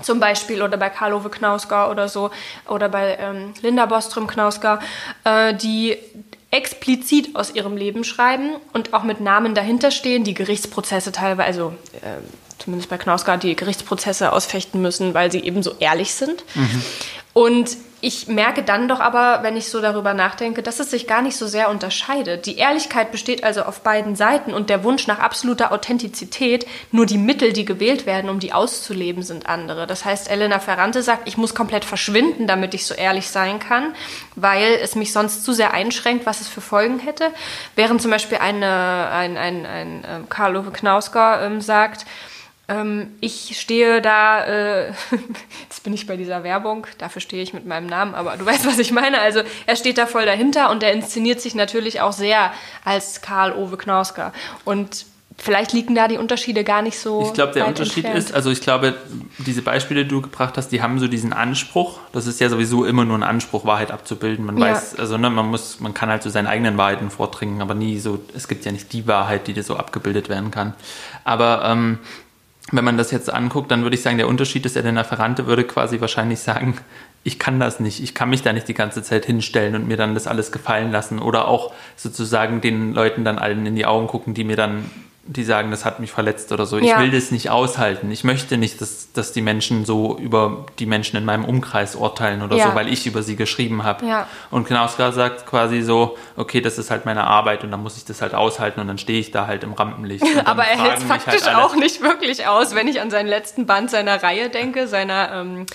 zum Beispiel oder bei Karl-Ove Knausgar oder so oder bei ähm, Linda Bostrom-Knausgar, äh, die explizit aus ihrem Leben schreiben und auch mit Namen dahinter stehen, die Gerichtsprozesse teilweise, also äh, zumindest bei Knausgar, die Gerichtsprozesse ausfechten müssen, weil sie eben so ehrlich sind. Mhm. Und ich merke dann doch aber, wenn ich so darüber nachdenke, dass es sich gar nicht so sehr unterscheidet. Die Ehrlichkeit besteht also auf beiden Seiten und der Wunsch nach absoluter Authentizität, nur die Mittel, die gewählt werden, um die auszuleben, sind andere. Das heißt, Elena Ferrante sagt, ich muss komplett verschwinden, damit ich so ehrlich sein kann, weil es mich sonst zu sehr einschränkt, was es für Folgen hätte. Während zum Beispiel eine, ein, ein, ein, ein Karl-Ove Knausgar ähm, sagt, ähm, ich stehe da, äh, jetzt bin ich bei dieser Werbung, dafür stehe ich mit meinem Namen, aber du weißt, was ich meine. Also er steht da voll dahinter und er inszeniert sich natürlich auch sehr als Karl Ove Knausker. Und vielleicht liegen da die Unterschiede gar nicht so. Ich glaube, der Unterschied entfernt. ist, also ich glaube, diese Beispiele, die du gebracht hast, die haben so diesen Anspruch. Das ist ja sowieso immer nur ein Anspruch, Wahrheit abzubilden. Man ja. weiß, also ne, man muss, man kann halt so seine eigenen Wahrheiten vordringen, aber nie so, es gibt ja nicht die Wahrheit, die dir so abgebildet werden kann. Aber ähm, wenn man das jetzt anguckt, dann würde ich sagen, der Unterschied ist, Elena Ferrante würde quasi wahrscheinlich sagen, ich kann das nicht, ich kann mich da nicht die ganze Zeit hinstellen und mir dann das alles gefallen lassen oder auch sozusagen den Leuten dann allen in die Augen gucken, die mir dann die sagen, das hat mich verletzt oder so. Ja. Ich will das nicht aushalten. Ich möchte nicht, dass, dass die Menschen so über die Menschen in meinem Umkreis urteilen oder ja. so, weil ich über sie geschrieben habe. Ja. Und Knausgar sagt quasi so, okay, das ist halt meine Arbeit und dann muss ich das halt aushalten und dann stehe ich da halt im Rampenlicht. Aber er hält es halt faktisch halt auch nicht wirklich aus, wenn ich an seinen letzten Band seiner Reihe denke, seiner ähm,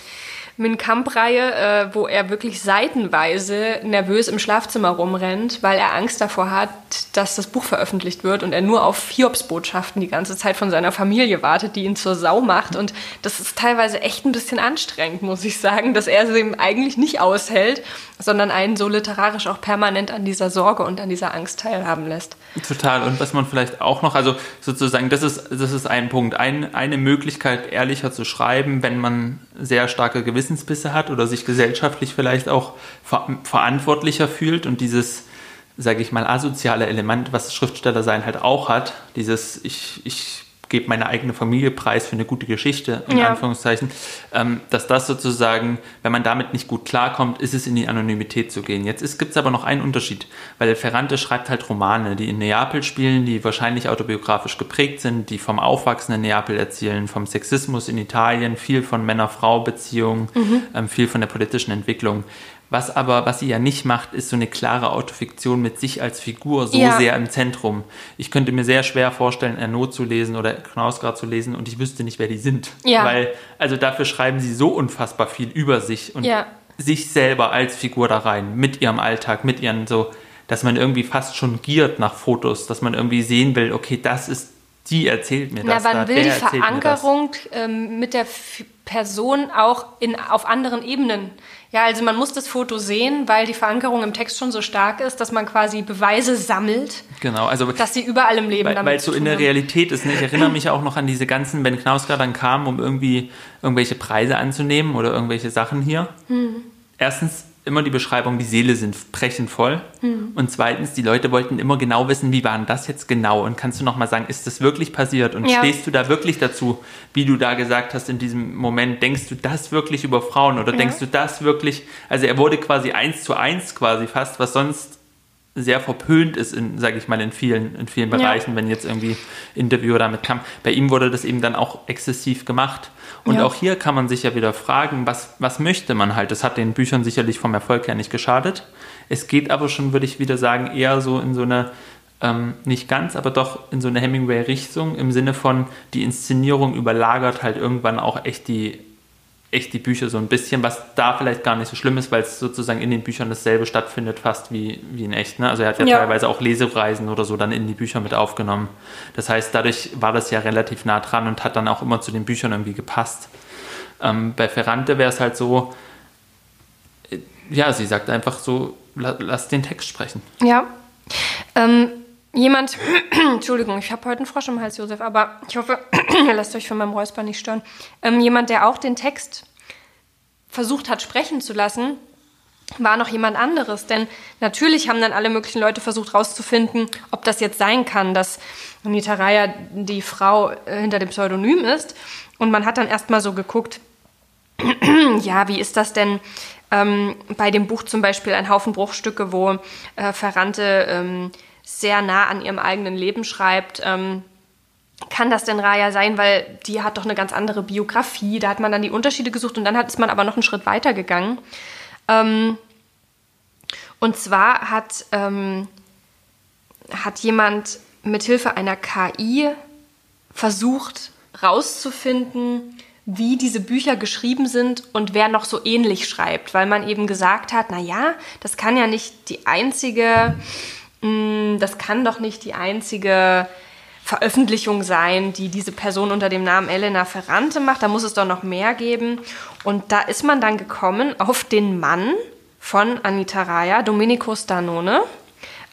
Min Kamp-Reihe, äh, wo er wirklich seitenweise nervös im Schlafzimmer rumrennt, weil er Angst davor hat, dass das Buch veröffentlicht wird und er nur auf Hiobsbotschaften die ganze Zeit von seiner Familie wartet, die ihn zur Sau macht. Und das ist teilweise echt ein bisschen anstrengend, muss ich sagen, dass er es ihm eigentlich nicht aushält, sondern einen so literarisch auch permanent an dieser Sorge und an dieser Angst teilhaben lässt. Total. Und was man vielleicht auch noch, also sozusagen, das ist, das ist ein Punkt. Ein, eine Möglichkeit, ehrlicher zu schreiben, wenn man sehr starke Gewissensbisse hat oder sich gesellschaftlich vielleicht auch ver verantwortlicher fühlt und dieses, sage ich mal, asoziale Element, was Schriftsteller sein halt auch hat, dieses ich, ich gebe meine eigene Familie preis für eine gute Geschichte, in ja. Anführungszeichen, ähm, dass das sozusagen, wenn man damit nicht gut klarkommt, ist es in die Anonymität zu gehen. Jetzt gibt es aber noch einen Unterschied, weil Ferrante schreibt halt Romane, die in Neapel spielen, die wahrscheinlich autobiografisch geprägt sind, die vom Aufwachsen in Neapel erzählen, vom Sexismus in Italien, viel von Männer-Frau-Beziehungen, mhm. ähm, viel von der politischen Entwicklung. Was aber, was sie ja nicht macht, ist so eine klare Autofiktion mit sich als Figur so ja. sehr im Zentrum. Ich könnte mir sehr schwer vorstellen, Ernaud zu lesen oder Knausgard zu lesen und ich wüsste nicht, wer die sind. Ja. Weil, also dafür schreiben sie so unfassbar viel über sich und ja. sich selber als Figur da rein, mit ihrem Alltag, mit ihren so, dass man irgendwie fast schon giert nach Fotos, dass man irgendwie sehen will, okay, das ist, die erzählt mir das. Na, man da, will die. Verankerung ähm, mit der Person auch in, auf anderen Ebenen. Ja, also man muss das Foto sehen, weil die Verankerung im Text schon so stark ist, dass man quasi Beweise sammelt, Genau, also dass sie überall im Leben weil, damit weil es so in der. Realität ist. Ne? Ich erinnere mich auch noch an diese ganzen, wenn Knausgar dann kam, um irgendwie irgendwelche Preise anzunehmen oder irgendwelche Sachen hier. Hm. Erstens immer die Beschreibung, die Seele sind brechend voll. Hm. Und zweitens, die Leute wollten immer genau wissen, wie war denn das jetzt genau? Und kannst du noch mal sagen, ist das wirklich passiert? Und Ja. stehst du da wirklich dazu, wie du da gesagt hast in diesem Moment? Denkst du das wirklich über Frauen oder denkst du das wirklich? Also er wurde quasi eins zu eins quasi fast, was sonst sehr verpönt ist, in, sage ich mal, in vielen, in vielen Ja. Bereichen, wenn jetzt irgendwie Interviewer damit kam. Bei ihm wurde das eben dann auch exzessiv gemacht. Und Ja. auch hier kann man sich ja wieder fragen, was, was möchte man halt? Das hat den Büchern sicherlich vom Erfolg her nicht geschadet. Es geht aber schon, würde ich wieder sagen, eher so in so eine, ähm, nicht ganz, aber doch in so eine Hemingway-Richtung im Sinne von, die Inszenierung überlagert halt irgendwann auch echt die, echt die Bücher so ein bisschen, was da vielleicht gar nicht so schlimm ist, weil es sozusagen in den Büchern dasselbe stattfindet, fast wie, wie in echt. Ne? Also er hat ja, Ja. teilweise auch Lesereisen oder so dann in die Bücher mit aufgenommen. Das heißt, dadurch war das ja relativ nah dran und hat dann auch immer zu den Büchern irgendwie gepasst. Ähm, bei Ferrante wäre es halt so, äh, ja, sie sagt einfach so, la, lass den Text sprechen. Ja. Ähm, jemand, Entschuldigung, ich habe heute einen Frosch im Hals, Josef, aber ich hoffe, ihr lasst euch von meinem Räusper nicht stören. Ähm, jemand, der auch den Text versucht hat, sprechen zu lassen, war noch jemand anderes. Denn natürlich haben dann alle möglichen Leute versucht herauszufinden, ob das jetzt sein kann, dass Anita Raya die Frau äh, hinter dem Pseudonym ist. Und man hat dann erstmal so geguckt, ja, wie ist das denn ähm, bei dem Buch zum Beispiel ein Haufen Bruchstücke, wo äh, Ferrante ähm, sehr nah an ihrem eigenen Leben schreibt. Ähm, kann das denn Raya sein, weil die hat doch eine ganz andere Biografie. Da hat man dann die Unterschiede gesucht und dann hat, ist man aber noch einen Schritt weiter gegangen. Ähm, und zwar hat, ähm, hat jemand mit Hilfe einer KI versucht rauszufinden, wie diese Bücher geschrieben sind und wer noch so ähnlich schreibt, weil man eben gesagt hat, na ja, das kann ja nicht die einzige, das kann doch nicht die einzige Veröffentlichung sein, die diese Person unter dem Namen Elena Ferrante macht. Da muss es doch noch mehr geben. Und da ist man dann gekommen auf den Mann von Anita Raya, Domenico Stanone,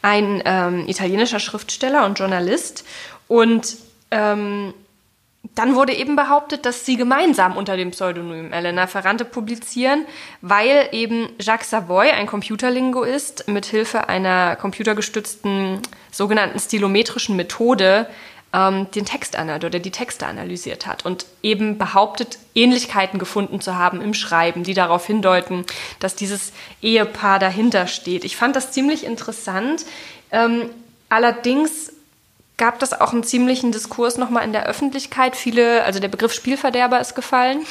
ein ähm, italienischer Schriftsteller und Journalist. Und ähm, dann wurde eben behauptet, dass sie gemeinsam unter dem Pseudonym Elena Ferrante publizieren, weil eben Jacques Savoy ein Computerlinguist mit Hilfe einer computergestützten sogenannten stilometrischen Methode ähm, den Text oder die Texte analysiert hat und eben behauptet, Ähnlichkeiten gefunden zu haben im Schreiben, die darauf hindeuten, dass dieses Ehepaar dahinter steht. Ich fand das ziemlich interessant. Ähm, allerdings gab das auch einen ziemlichen Diskurs nochmal in der Öffentlichkeit. Viele, also der Begriff Spielverderber ist gefallen.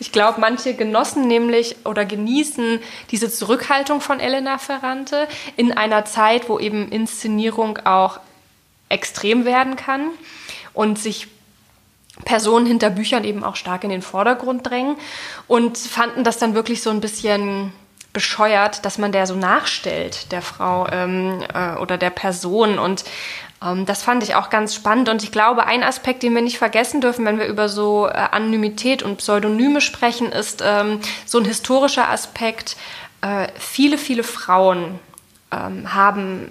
Ich glaube, manche genossen nämlich oder genießen diese Zurückhaltung von Elena Ferrante in einer Zeit, wo eben Inszenierung auch extrem werden kann und sich Personen hinter Büchern eben auch stark in den Vordergrund drängen und fanden das dann wirklich so ein bisschen bescheuert, dass man der so nachstellt, der Frau ähm, äh, oder der Person. Und das fand ich auch ganz spannend. Und ich glaube, ein Aspekt, den wir nicht vergessen dürfen, wenn wir über so äh, Anonymität und Pseudonyme sprechen, ist ähm, so ein historischer Aspekt. Äh, viele, viele Frauen ähm, haben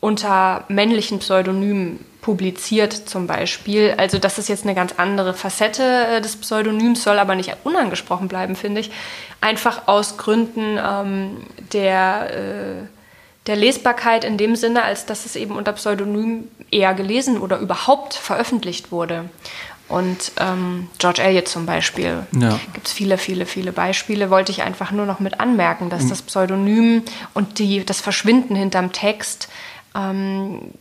unter männlichen Pseudonymen publiziert zum Beispiel. Also das ist jetzt eine ganz andere Facette äh, des Pseudonyms, soll aber nicht unangesprochen bleiben, finde ich. Einfach aus Gründen ähm, der, äh, der Lesbarkeit in dem Sinne, als dass es eben unter Pseudonym eher gelesen oder überhaupt veröffentlicht wurde. Und ähm, George Eliot zum Beispiel. Ja. Gibt es viele, viele, viele Beispiele. Wollte ich einfach nur noch mit anmerken, dass das Pseudonym und die, das Verschwinden hinterm Text ähm,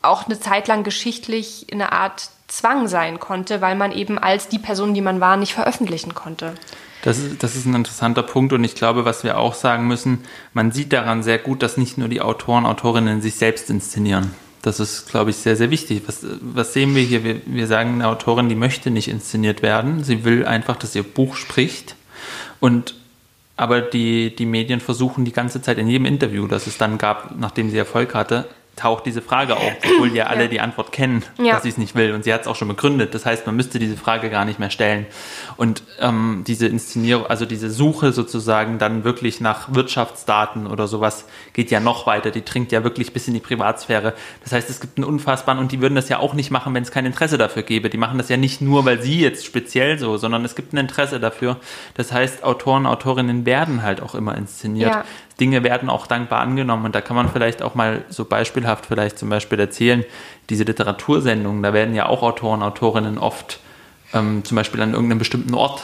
auch eine Zeit lang geschichtlich eine Art Zwang sein konnte, weil man eben als die Person, die man war, nicht veröffentlichen konnte. Das ist, das ist ein interessanter Punkt und ich glaube, was wir auch sagen müssen, man sieht daran sehr gut, dass nicht nur die Autoren, Autorinnen sich selbst inszenieren. Das ist, glaube ich, sehr, sehr wichtig. Was, was sehen wir hier? Wir, wir sagen, eine Autorin, die möchte nicht inszeniert werden. Sie will einfach, dass ihr Buch spricht. Und aber die, die Medien versuchen die ganze Zeit in jedem Interview, das es dann gab, nachdem sie Erfolg hatte, taucht diese Frage auf, obwohl ja alle ja. die Antwort kennen, ja. dass sie es nicht will. Und sie hat es auch schon begründet. Das heißt, man müsste diese Frage gar nicht mehr stellen. Und ähm, diese Inszenierung, also diese Suche sozusagen dann wirklich nach Wirtschaftsdaten oder sowas geht ja noch weiter. Die dringt ja wirklich bis in die Privatsphäre. Das heißt, es gibt einen unfassbaren, und die würden das ja auch nicht machen, wenn es kein Interesse dafür gäbe. Die machen das ja nicht nur, weil sie jetzt speziell so, sondern es gibt ein Interesse dafür. Das heißt, Autoren, Autorinnen werden halt auch immer inszeniert. Ja. Dinge werden auch dankbar angenommen und da kann man vielleicht auch mal so beispielhaft vielleicht zum Beispiel erzählen, diese Literatursendungen, da werden ja auch Autoren, Autorinnen oft ähm, zum Beispiel an irgendeinem bestimmten Ort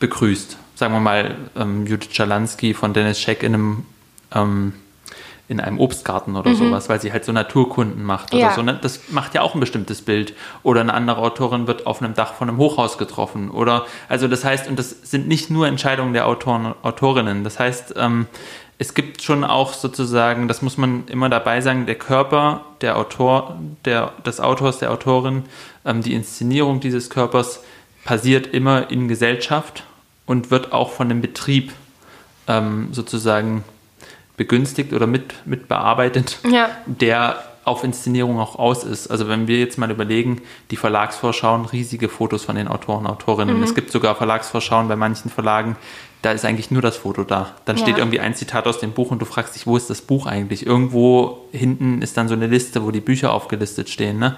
begrüßt. Sagen wir mal ähm, Judith Schalansky von Dennis Scheck in einem ähm, in einem Obstgarten oder mhm. sowas, weil sie halt so Naturkunden macht oder ja. so. Ne? Das macht ja auch ein bestimmtes Bild. Oder eine andere Autorin wird auf einem Dach von einem Hochhaus getroffen. Oder also das heißt, und das sind nicht nur Entscheidungen der Autoren, Autorinnen. Das heißt, ähm, es gibt schon auch sozusagen, das muss man immer dabei sagen, der Körper der Autor, der, des Autors, der Autorin, ähm, die Inszenierung dieses Körpers passiert immer in Gesellschaft und wird auch von dem Betrieb ähm, sozusagen begünstigt oder mit, mit bearbeitet, ja. der auf Inszenierung auch aus ist. Also wenn wir jetzt mal überlegen, die Verlagsvorschauen, riesige Fotos von den Autoren, Autorinnen. Mhm. Es gibt sogar Verlagsvorschauen bei manchen Verlagen, da ist eigentlich nur das Foto da. Dann ja. steht irgendwie ein Zitat aus dem Buch und du fragst dich, wo ist das Buch eigentlich? Irgendwo hinten ist dann so eine Liste, wo die Bücher aufgelistet stehen. Ne?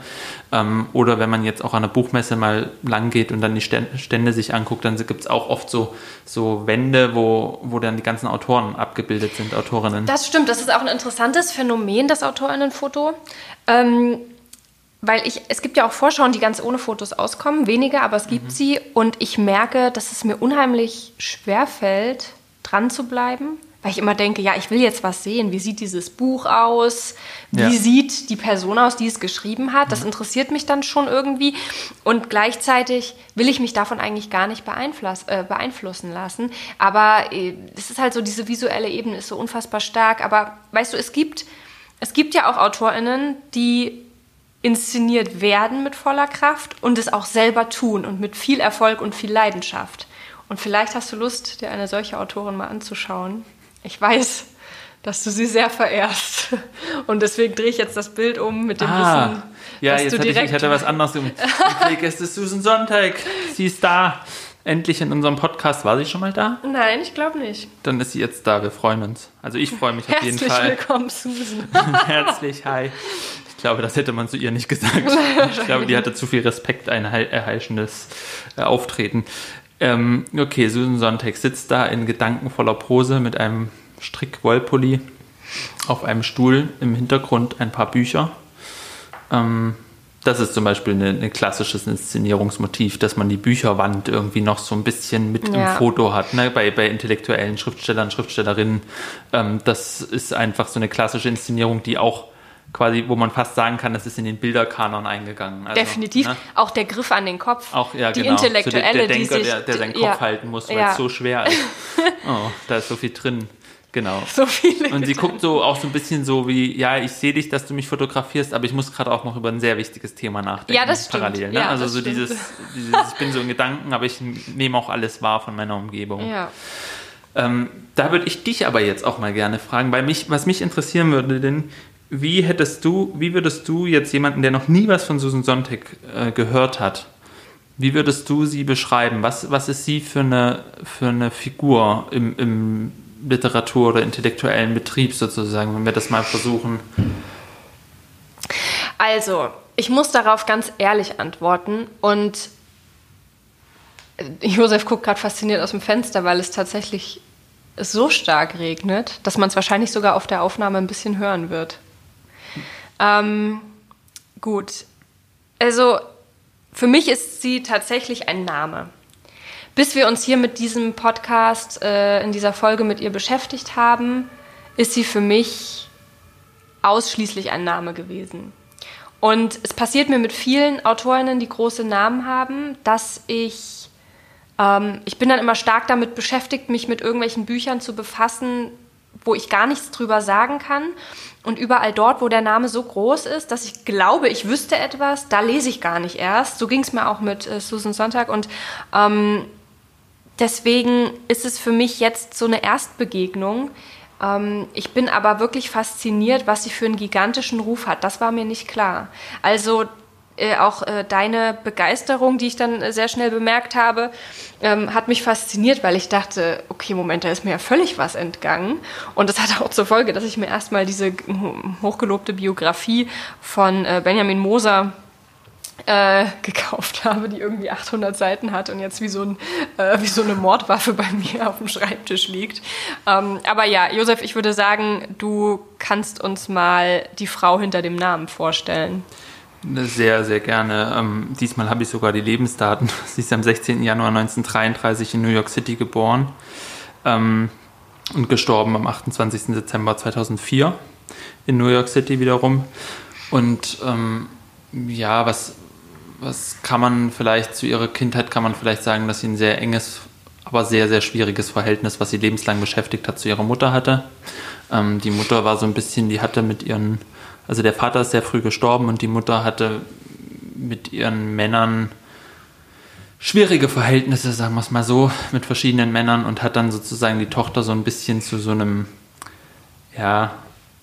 Ähm, oder wenn man jetzt auch an der Buchmesse mal lang geht und dann die Stände sich anguckt, dann gibt es auch oft so, so Wände, wo, wo dann die ganzen Autoren abgebildet sind, Autorinnen. Das stimmt, das ist auch ein interessantes Phänomen, das Autorinnenfoto. Ähm, weil ich, es gibt ja auch Vorschauen, die ganz ohne Fotos auskommen, weniger, aber es gibt mhm. sie und ich merke, dass es mir unheimlich schwer fällt, dran zu bleiben, weil ich immer denke, ja, ich will jetzt was sehen. Wie sieht dieses Buch aus? Wie ja. sieht die Person aus, die es geschrieben hat? Das mhm. interessiert mich dann schon irgendwie. Und gleichzeitig will ich mich davon eigentlich gar nicht äh, beeinflussen lassen. Aber äh, es ist halt so, diese visuelle Ebene ist so unfassbar stark. Aber weißt du, es gibt, es gibt ja auch AutorInnen, die inszeniert werden mit voller Kraft und es auch selber tun und mit viel Erfolg und viel Leidenschaft. Und vielleicht hast du Lust, dir eine solche Autorin mal anzuschauen. Ich weiß, dass du sie sehr verehrst. Und deswegen drehe ich jetzt das Bild um mit dem ah, Wissen. Ja, jetzt hatte ich, ich hatte was anderes im Blick. Es ist Susan Sonntag. Sie ist da. Endlich in unserem Podcast. War sie schon mal da? Nein, ich glaube nicht. Dann ist sie jetzt da. Wir freuen uns. Also ich freue mich auf jeden Fall. Herzlich willkommen, Susan. Herzlich, hi. Ich glaube, das hätte man zu ihr nicht gesagt. ich glaube, die hatte zu viel Respekt, ein erheischendes äh, Auftreten. Ähm, okay, Susan Sonntag sitzt da in gedankenvoller Pose mit einem Strick-Wollpulli auf einem Stuhl, im Hintergrund ein paar Bücher. Ähm, das ist zum Beispiel ein, ein klassisches Inszenierungsmotiv, dass man die Bücherwand irgendwie noch so ein bisschen mit ja. im Foto hat, ne? bei, bei intellektuellen Schriftstellern, Schriftstellerinnen. Ähm, das ist einfach so eine klassische Inszenierung, die auch quasi, wo man fast sagen kann, das ist in den Bilderkanon eingegangen. Also, Definitiv. Ne? Auch der Griff an den Kopf. Auch, ja, die genau. Intellektuelle, so der, der Denker, die sich, der, der seinen Kopf ja, halten muss, weil ja. es so schwer ist. Oh, da ist so viel drin. Genau. So viele. Und sie guckt so auch so ein bisschen so wie, ja, ich sehe dich, dass du mich fotografierst, aber ich muss gerade auch noch über ein sehr wichtiges Thema nachdenken. Ja, das stimmt. Parallel. Ne? Ja, also so dieses, dieses, ich bin so in Gedanken, aber ich nehme auch alles wahr von meiner Umgebung. Ja. Ähm, da würde ich dich aber jetzt auch mal gerne fragen, weil mich, was mich interessieren würde, denn wie hättest du, wie würdest du jetzt jemanden, der noch nie was von Susan Sontag äh, gehört hat, wie würdest du sie beschreiben? Was, was ist sie für eine, für eine Figur im, im Literatur- oder intellektuellen Betrieb sozusagen, wenn wir das mal versuchen? Also, ich muss darauf ganz ehrlich antworten und Josef guckt gerade fasziniert aus dem Fenster, weil es tatsächlich so stark regnet, dass man es wahrscheinlich sogar auf der Aufnahme ein bisschen hören wird. Ähm, gut. Also für mich ist sie tatsächlich ein Name. Bis wir uns hier mit diesem Podcast, äh, in dieser Folge mit ihr beschäftigt haben, ist sie für mich ausschließlich ein Name gewesen. Und es passiert mir mit vielen Autorinnen, die große Namen haben, dass ich, ähm, ich bin dann immer stark damit beschäftigt, mich mit irgendwelchen Büchern zu befassen, wo ich gar nichts drüber sagen kann. Und überall dort, wo der Name so groß ist, dass ich glaube, ich wüsste etwas, da lese ich gar nicht erst. So ging es mir auch mit äh, Susan Sonntag. Und ähm, deswegen ist es für mich jetzt so eine Erstbegegnung. Ähm, ich bin aber wirklich fasziniert, was sie für einen gigantischen Ruf hat. Das war mir nicht klar. Also äh, auch äh, deine Begeisterung, die ich dann äh, sehr schnell bemerkt habe, ähm, hat mich fasziniert, weil ich dachte, okay, Moment, da ist mir ja völlig was entgangen. Und das hat auch zur Folge, dass ich mir erstmal diese hochgelobte Biografie von äh, Benjamin Moser äh, gekauft habe, die irgendwie 800 Seiten hat und jetzt wie so, ein, äh, wie so eine Mordwaffe bei mir auf dem Schreibtisch liegt. Ähm, aber ja, Josef, ich würde sagen, du kannst uns mal die Frau hinter dem Namen vorstellen. Sehr, sehr gerne. Ähm, diesmal habe ich sogar die Lebensdaten. Sie ist am 16. Januar 1933 in New York City geboren ähm, und gestorben am 28. Dezember 2004 in New York City wiederum. Und ähm, ja, was, was kann man vielleicht zu ihrer Kindheit, kann man vielleicht sagen, dass sie ein sehr enges, aber sehr, sehr schwieriges Verhältnis, was sie lebenslang beschäftigt hat, zu ihrer Mutter hatte. Ähm, die Mutter war so ein bisschen, die hatte mit ihren also der Vater ist sehr früh gestorben und die Mutter hatte mit ihren Männern schwierige Verhältnisse, sagen wir es mal so, mit verschiedenen Männern und hat dann sozusagen die Tochter so ein bisschen zu so einem, ja,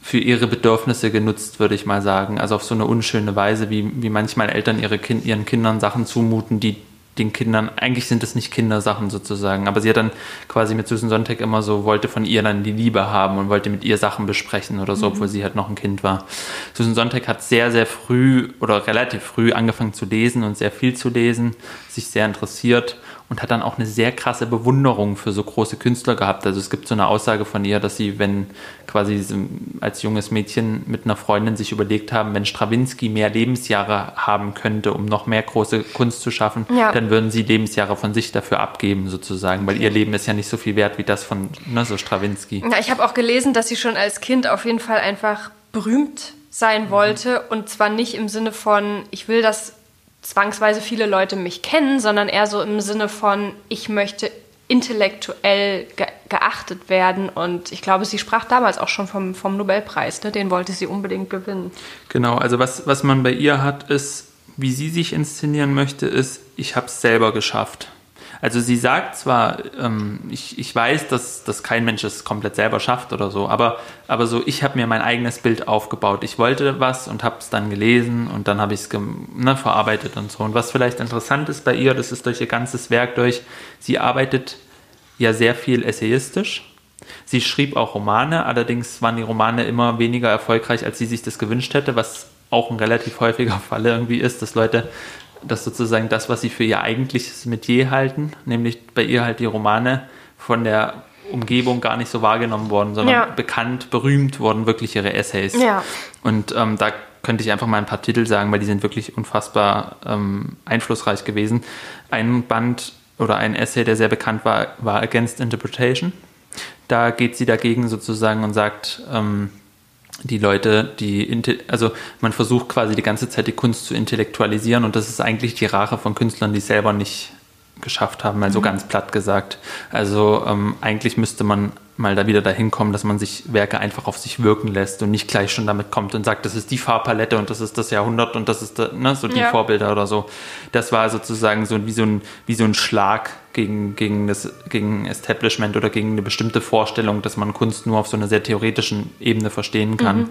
für ihre Bedürfnisse genutzt, würde ich mal sagen. Also auf so eine unschöne Weise, wie, wie manchmal Eltern ihre kind, ihren Kindern Sachen zumuten, die den Kindern, eigentlich sind es nicht Kindersachen sozusagen, aber sie hat dann quasi mit Susan Sonntag immer so, wollte von ihr dann die Liebe haben und wollte mit ihr Sachen besprechen oder so, mhm. obwohl sie halt noch ein Kind war. Susan Sonntag hat sehr, sehr früh oder relativ früh angefangen zu lesen und sehr viel zu lesen, sich sehr interessiert und hat dann auch eine sehr krasse Bewunderung für so große Künstler gehabt. Also es gibt so eine Aussage von ihr, dass sie, wenn quasi als junges Mädchen mit einer Freundin sich überlegt haben, wenn Strawinski mehr Lebensjahre haben könnte, um noch mehr große Kunst zu schaffen, ja. dann würden sie Lebensjahre von sich dafür abgeben sozusagen, weil ihr Leben ist ja nicht so viel wert wie das von ne, so Strawinski. Ja, ich habe auch gelesen, dass sie schon als Kind auf jeden Fall einfach berühmt sein wollte mhm. und zwar nicht im Sinne von, ich will das zwangsweise viele Leute mich kennen, sondern eher so im Sinne von, ich möchte intellektuell ge geachtet werden. Und ich glaube, sie sprach damals auch schon vom, vom Nobelpreis, ne? den wollte sie unbedingt gewinnen. Genau, also was, was man bei ihr hat, ist, wie sie sich inszenieren möchte, ist, ich habe es selber geschafft. Also sie sagt zwar, ähm, ich, ich weiß, dass, dass kein Mensch es komplett selber schafft oder so, aber, aber so, ich habe mir mein eigenes Bild aufgebaut. Ich wollte was und habe es dann gelesen und dann habe ich es ne, verarbeitet und so. Und was vielleicht interessant ist bei ihr, das ist durch ihr ganzes Werk durch, sie arbeitet ja sehr viel essayistisch. Sie schrieb auch Romane, allerdings waren die Romane immer weniger erfolgreich, als sie sich das gewünscht hätte, was auch ein relativ häufiger Fall irgendwie ist, dass Leute dass sozusagen das, was sie für ihr eigentliches Metier halten, nämlich bei ihr halt die Romane von der Umgebung gar nicht so wahrgenommen worden, sondern ja. bekannt, berühmt wurden wirklich ihre Essays. Ja. Und ähm, da könnte ich einfach mal ein paar Titel sagen, weil die sind wirklich unfassbar ähm, einflussreich gewesen. Ein Band oder ein Essay, der sehr bekannt war, war Against Interpretation. Da geht sie dagegen sozusagen und sagt, ähm, die Leute, die, also man versucht quasi die ganze Zeit die Kunst zu intellektualisieren und das ist eigentlich die Rache von Künstlern, die es selber nicht geschafft haben, mal so mhm. ganz platt gesagt. Also ähm, eigentlich müsste man mal da wieder dahin kommen, dass man sich Werke einfach auf sich wirken lässt und nicht gleich schon damit kommt und sagt, das ist die Farbpalette und das ist das Jahrhundert und das ist ne, so die ja. Vorbilder oder so. Das war sozusagen so wie so ein, wie so ein Schlag gegen, gegen das gegen Establishment oder gegen eine bestimmte Vorstellung, dass man Kunst nur auf so einer sehr theoretischen Ebene verstehen kann. Mhm.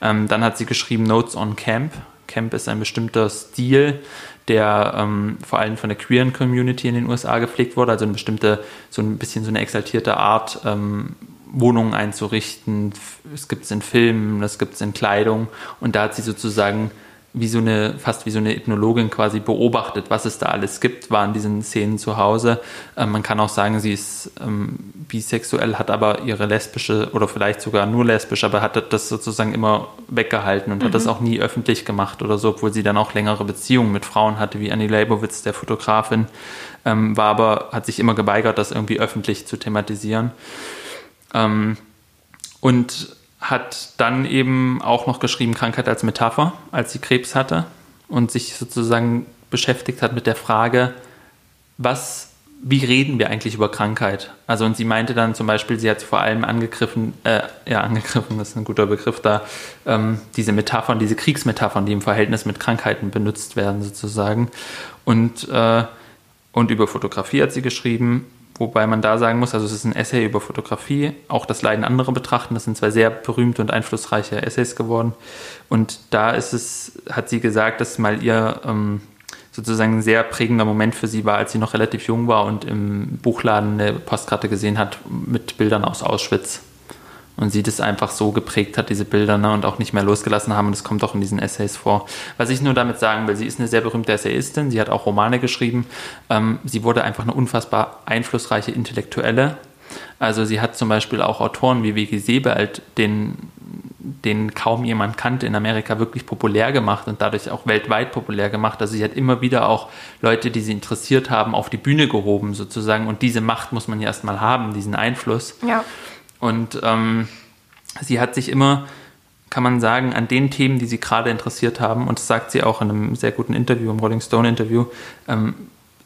Ähm, dann hat sie geschrieben Notes on Camp. Camp ist ein bestimmter Stil, der ähm, vor allem von der queeren Community in den USA gepflegt wurde, also eine bestimmte, so ein bisschen so eine exaltierte Art, ähm, Wohnungen einzurichten. Es gibt es in Filmen, das gibt es in Kleidung und da hat sie sozusagen wie so eine, fast wie so eine Ethnologin quasi beobachtet, was es da alles gibt, war in diesen Szenen zu Hause. Ähm, man kann auch sagen, sie ist ähm, bisexuell, hat aber ihre lesbische oder vielleicht sogar nur lesbisch, aber hat das sozusagen immer weggehalten und mhm. hat das auch nie öffentlich gemacht oder so, obwohl sie dann auch längere Beziehungen mit Frauen hatte, wie Annie Leibovitz, der Fotografin, ähm, war aber, hat sich immer geweigert, das irgendwie öffentlich zu thematisieren. Ähm, und hat dann eben auch noch geschrieben Krankheit als Metapher, als sie Krebs hatte und sich sozusagen beschäftigt hat mit der Frage, was, wie reden wir eigentlich über Krankheit? Also und sie meinte dann zum Beispiel, sie hat vor allem angegriffen, äh, ja angegriffen, das ist ein guter Begriff da, ähm, diese Metaphern, diese Kriegsmetaphern, die im Verhältnis mit Krankheiten benutzt werden sozusagen und äh, und über Fotografie hat sie geschrieben, wobei man da sagen muss, also es ist ein Essay über Fotografie, auch das Leiden anderer betrachten. Das sind zwei sehr berühmte und einflussreiche Essays geworden. Und da ist es, hat sie gesagt, dass mal ihr ähm, sozusagen ein sehr prägender Moment für sie war, als sie noch relativ jung war und im Buchladen eine Postkarte gesehen hat mit Bildern aus Auschwitz. Und sie das einfach so geprägt hat, diese Bilder, ne, und auch nicht mehr losgelassen haben. Und das kommt auch in diesen Essays vor. Was ich nur damit sagen will, sie ist eine sehr berühmte Essayistin, sie hat auch Romane geschrieben. Ähm, sie wurde einfach eine unfassbar einflussreiche Intellektuelle. Also sie hat zum Beispiel auch Autoren wie W.G. Sebald, den, den kaum jemand kannte, in Amerika wirklich populär gemacht und dadurch auch weltweit populär gemacht. Also sie hat immer wieder auch Leute, die sie interessiert haben, auf die Bühne gehoben sozusagen. Und diese Macht muss man ja erstmal haben, diesen Einfluss. Ja. Und ähm, sie hat sich immer, kann man sagen, an den Themen, die sie gerade interessiert haben, und das sagt sie auch in einem sehr guten Interview, im Rolling Stone Interview, ähm,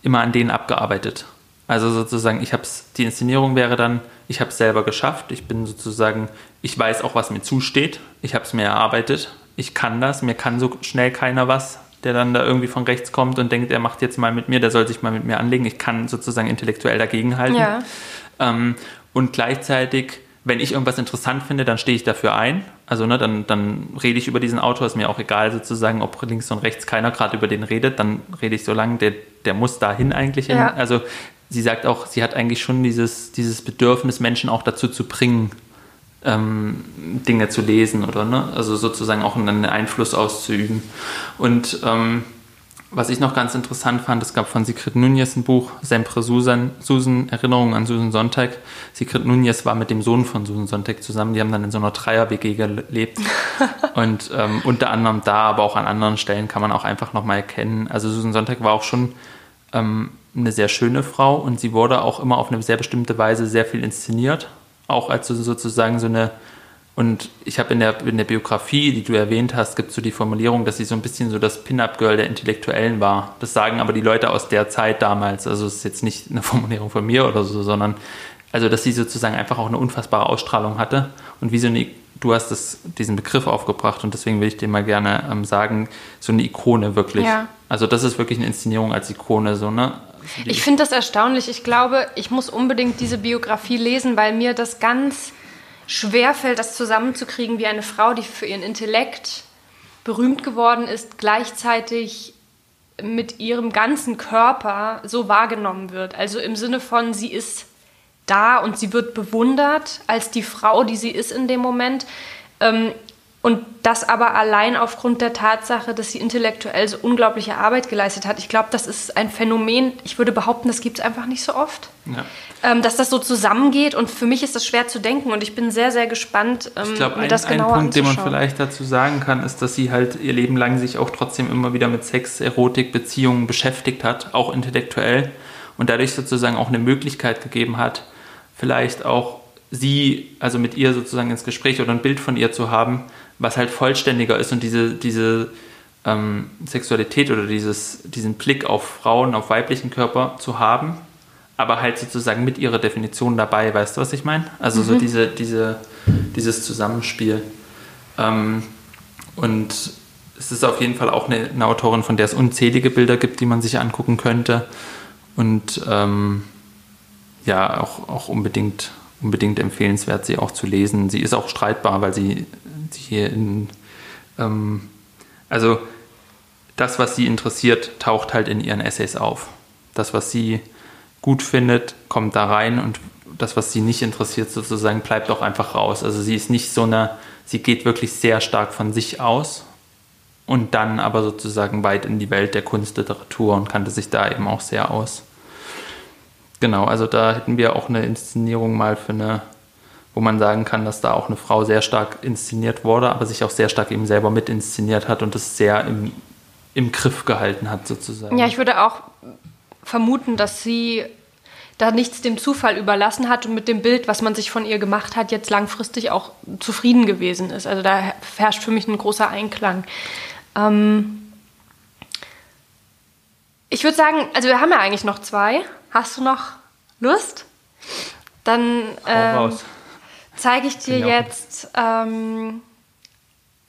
immer an denen abgearbeitet. Also sozusagen, ich habe es, die Inszenierung wäre dann, ich habe es selber geschafft, ich bin sozusagen, ich weiß auch, was mir zusteht, ich habe es mir erarbeitet, ich kann das, mir kann so schnell keiner was, der dann da irgendwie von rechts kommt und denkt, er macht jetzt mal mit mir, der soll sich mal mit mir anlegen, ich kann sozusagen intellektuell dagegenhalten. Ja. Ähm, und gleichzeitig wenn ich irgendwas interessant finde, dann stehe ich dafür ein. Also ne, dann, dann rede ich über diesen Autor, ist mir auch egal sozusagen, ob links und rechts keiner gerade über den redet, dann rede ich so lange, der, der muss dahin eigentlich hin. Ja. Also sie sagt auch, sie hat eigentlich schon dieses, dieses Bedürfnis, Menschen auch dazu zu bringen, ähm, Dinge zu lesen oder ne? also sozusagen auch einen Einfluss auszuüben. Und ähm, was ich noch ganz interessant fand, es gab von Sigrid Nunez ein Buch, Sempre Susan, Susan, Erinnerungen an Susan Sonntag. Sigrid Nunez war mit dem Sohn von Susan Sonntag zusammen, die haben dann in so einer Dreier-WG gelebt. und ähm, unter anderem da, aber auch an anderen Stellen kann man auch einfach nochmal erkennen. Also Susan Sonntag war auch schon ähm, eine sehr schöne Frau und sie wurde auch immer auf eine sehr bestimmte Weise sehr viel inszeniert. Auch als so, sozusagen so eine und ich habe in der, in der Biografie, die du erwähnt hast, gibt es so die Formulierung, dass sie so ein bisschen so das Pin-Up-Girl der Intellektuellen war. Das sagen aber die Leute aus der Zeit damals. Also es ist jetzt nicht eine Formulierung von mir oder so, sondern also dass sie sozusagen einfach auch eine unfassbare Ausstrahlung hatte. Und wie so eine, du hast das, diesen Begriff aufgebracht und deswegen will ich dir mal gerne ähm, sagen, so eine Ikone wirklich. Ja. Also das ist wirklich eine Inszenierung als Ikone, so, ne? Ich finde das erstaunlich. Ich glaube, ich muss unbedingt diese Biografie lesen, weil mir das ganz schwer fällt, das zusammenzukriegen, wie eine Frau, die für ihren Intellekt berühmt geworden ist, gleichzeitig mit ihrem ganzen Körper so wahrgenommen wird. Also im Sinne von, sie ist da und sie wird bewundert als die Frau, die sie ist in dem Moment. Ähm, und das aber allein aufgrund der Tatsache, dass sie intellektuell so unglaubliche Arbeit geleistet hat. Ich glaube, das ist ein Phänomen, ich würde behaupten, das gibt es einfach nicht so oft. Ja. Ähm, dass das so zusammengeht und für mich ist das schwer zu denken und ich bin sehr, sehr gespannt, ähm, Ich glaube, mir ein, das ein genauer Punkt, den man vielleicht dazu sagen kann, ist, dass sie halt ihr Leben lang sich auch trotzdem immer wieder mit Sex, Erotik, Beziehungen beschäftigt hat, auch intellektuell und dadurch sozusagen auch eine Möglichkeit gegeben hat, vielleicht auch sie, also mit ihr sozusagen ins Gespräch oder ein Bild von ihr zu haben, was halt vollständiger ist und diese, diese ähm, Sexualität oder dieses, diesen Blick auf Frauen, auf weiblichen Körper zu haben, aber halt sozusagen mit ihrer Definition dabei, weißt du, was ich meine? Also so diese, diese, dieses Zusammenspiel. Ähm, und es ist auf jeden Fall auch eine, eine Autorin, von der es unzählige Bilder gibt, die man sich angucken könnte. Und ähm, ja, auch, auch unbedingt, unbedingt empfehlenswert, sie auch zu lesen. Sie ist auch streitbar, weil sie hier in, ähm, also das, was sie interessiert, taucht halt in ihren Essays auf. Das, was sie gut findet, kommt da rein und das, was sie nicht interessiert, sozusagen, bleibt auch einfach raus. Also sie ist nicht so eine, sie geht wirklich sehr stark von sich aus und dann aber sozusagen weit in die Welt der Kunstliteratur und kannte sich da eben auch sehr aus. Genau, also da hätten wir auch eine Inszenierung mal für eine, wo man sagen kann, dass da auch eine Frau sehr stark inszeniert wurde, aber sich auch sehr stark eben selber mit inszeniert hat und das sehr im, im Griff gehalten hat sozusagen. Ja, ich würde auch vermuten, dass sie da nichts dem Zufall überlassen hat und mit dem Bild, was man sich von ihr gemacht hat, jetzt langfristig auch zufrieden gewesen ist. Also da herrscht für mich ein großer Einklang. Ähm ich würde sagen, also wir haben ja eigentlich noch zwei. Hast du noch Lust? Dann ähm, raus. Zeige ich dir jetzt ähm,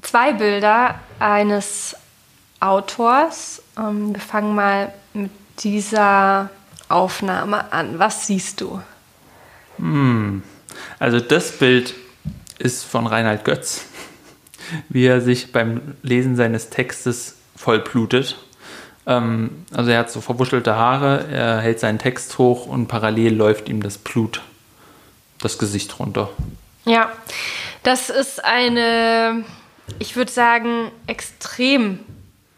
zwei Bilder eines Autors. Ähm, wir fangen mal mit dieser Aufnahme an. Was siehst du? Hm. Also das Bild ist von Reinhard Götz, wie er sich beim Lesen seines Textes vollblutet. Ähm, also er hat so verwuschelte Haare, er hält seinen Text hoch und parallel läuft ihm das Blut das Gesicht runter. Ja, das ist eine, ich würde sagen, extrem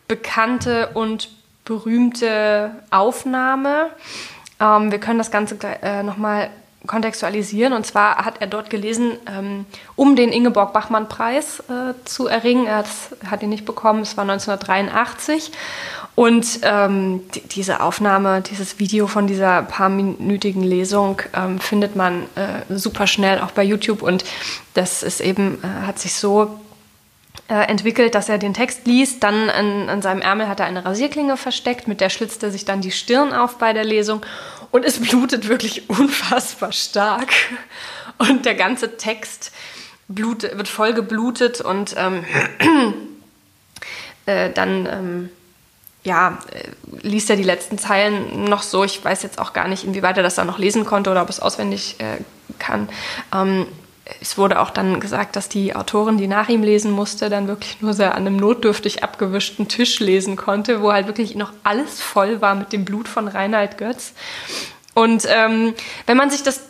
bekannte und berühmte Aufnahme. Ähm, wir können das Ganze äh, nochmal kontextualisieren. Und zwar hat er dort gelesen, ähm, um den Ingeborg-Bachmann-Preis äh, zu erringen. Er hat ihn nicht bekommen, es war 1983. Und ähm, die, diese Aufnahme, dieses Video von dieser paarminütigen Lesung ähm, findet man äh, super schnell auch bei YouTube. Und das ist eben, äh, hat sich so äh, entwickelt, dass er den Text liest. Dann an, an, seinem Ärmel hat er eine Rasierklinge versteckt, mit der schlitzt er sich dann die Stirn auf bei der Lesung. Und es blutet wirklich unfassbar stark. Und der ganze Text blut, wird voll geblutet und ähm, äh, dann ähm, ja, äh, liest er die letzten Zeilen noch so. Ich weiß jetzt auch gar nicht, inwieweit er das dann noch lesen konnte oder ob es auswendig äh, kann. Ähm, es wurde auch dann gesagt, dass die Autorin, die nach ihm lesen musste, dann wirklich nur sehr an einem notdürftig abgewischten Tisch lesen konnte, wo halt wirklich noch alles voll war mit dem Blut von Reinhard Götz. Und ähm, wenn man sich das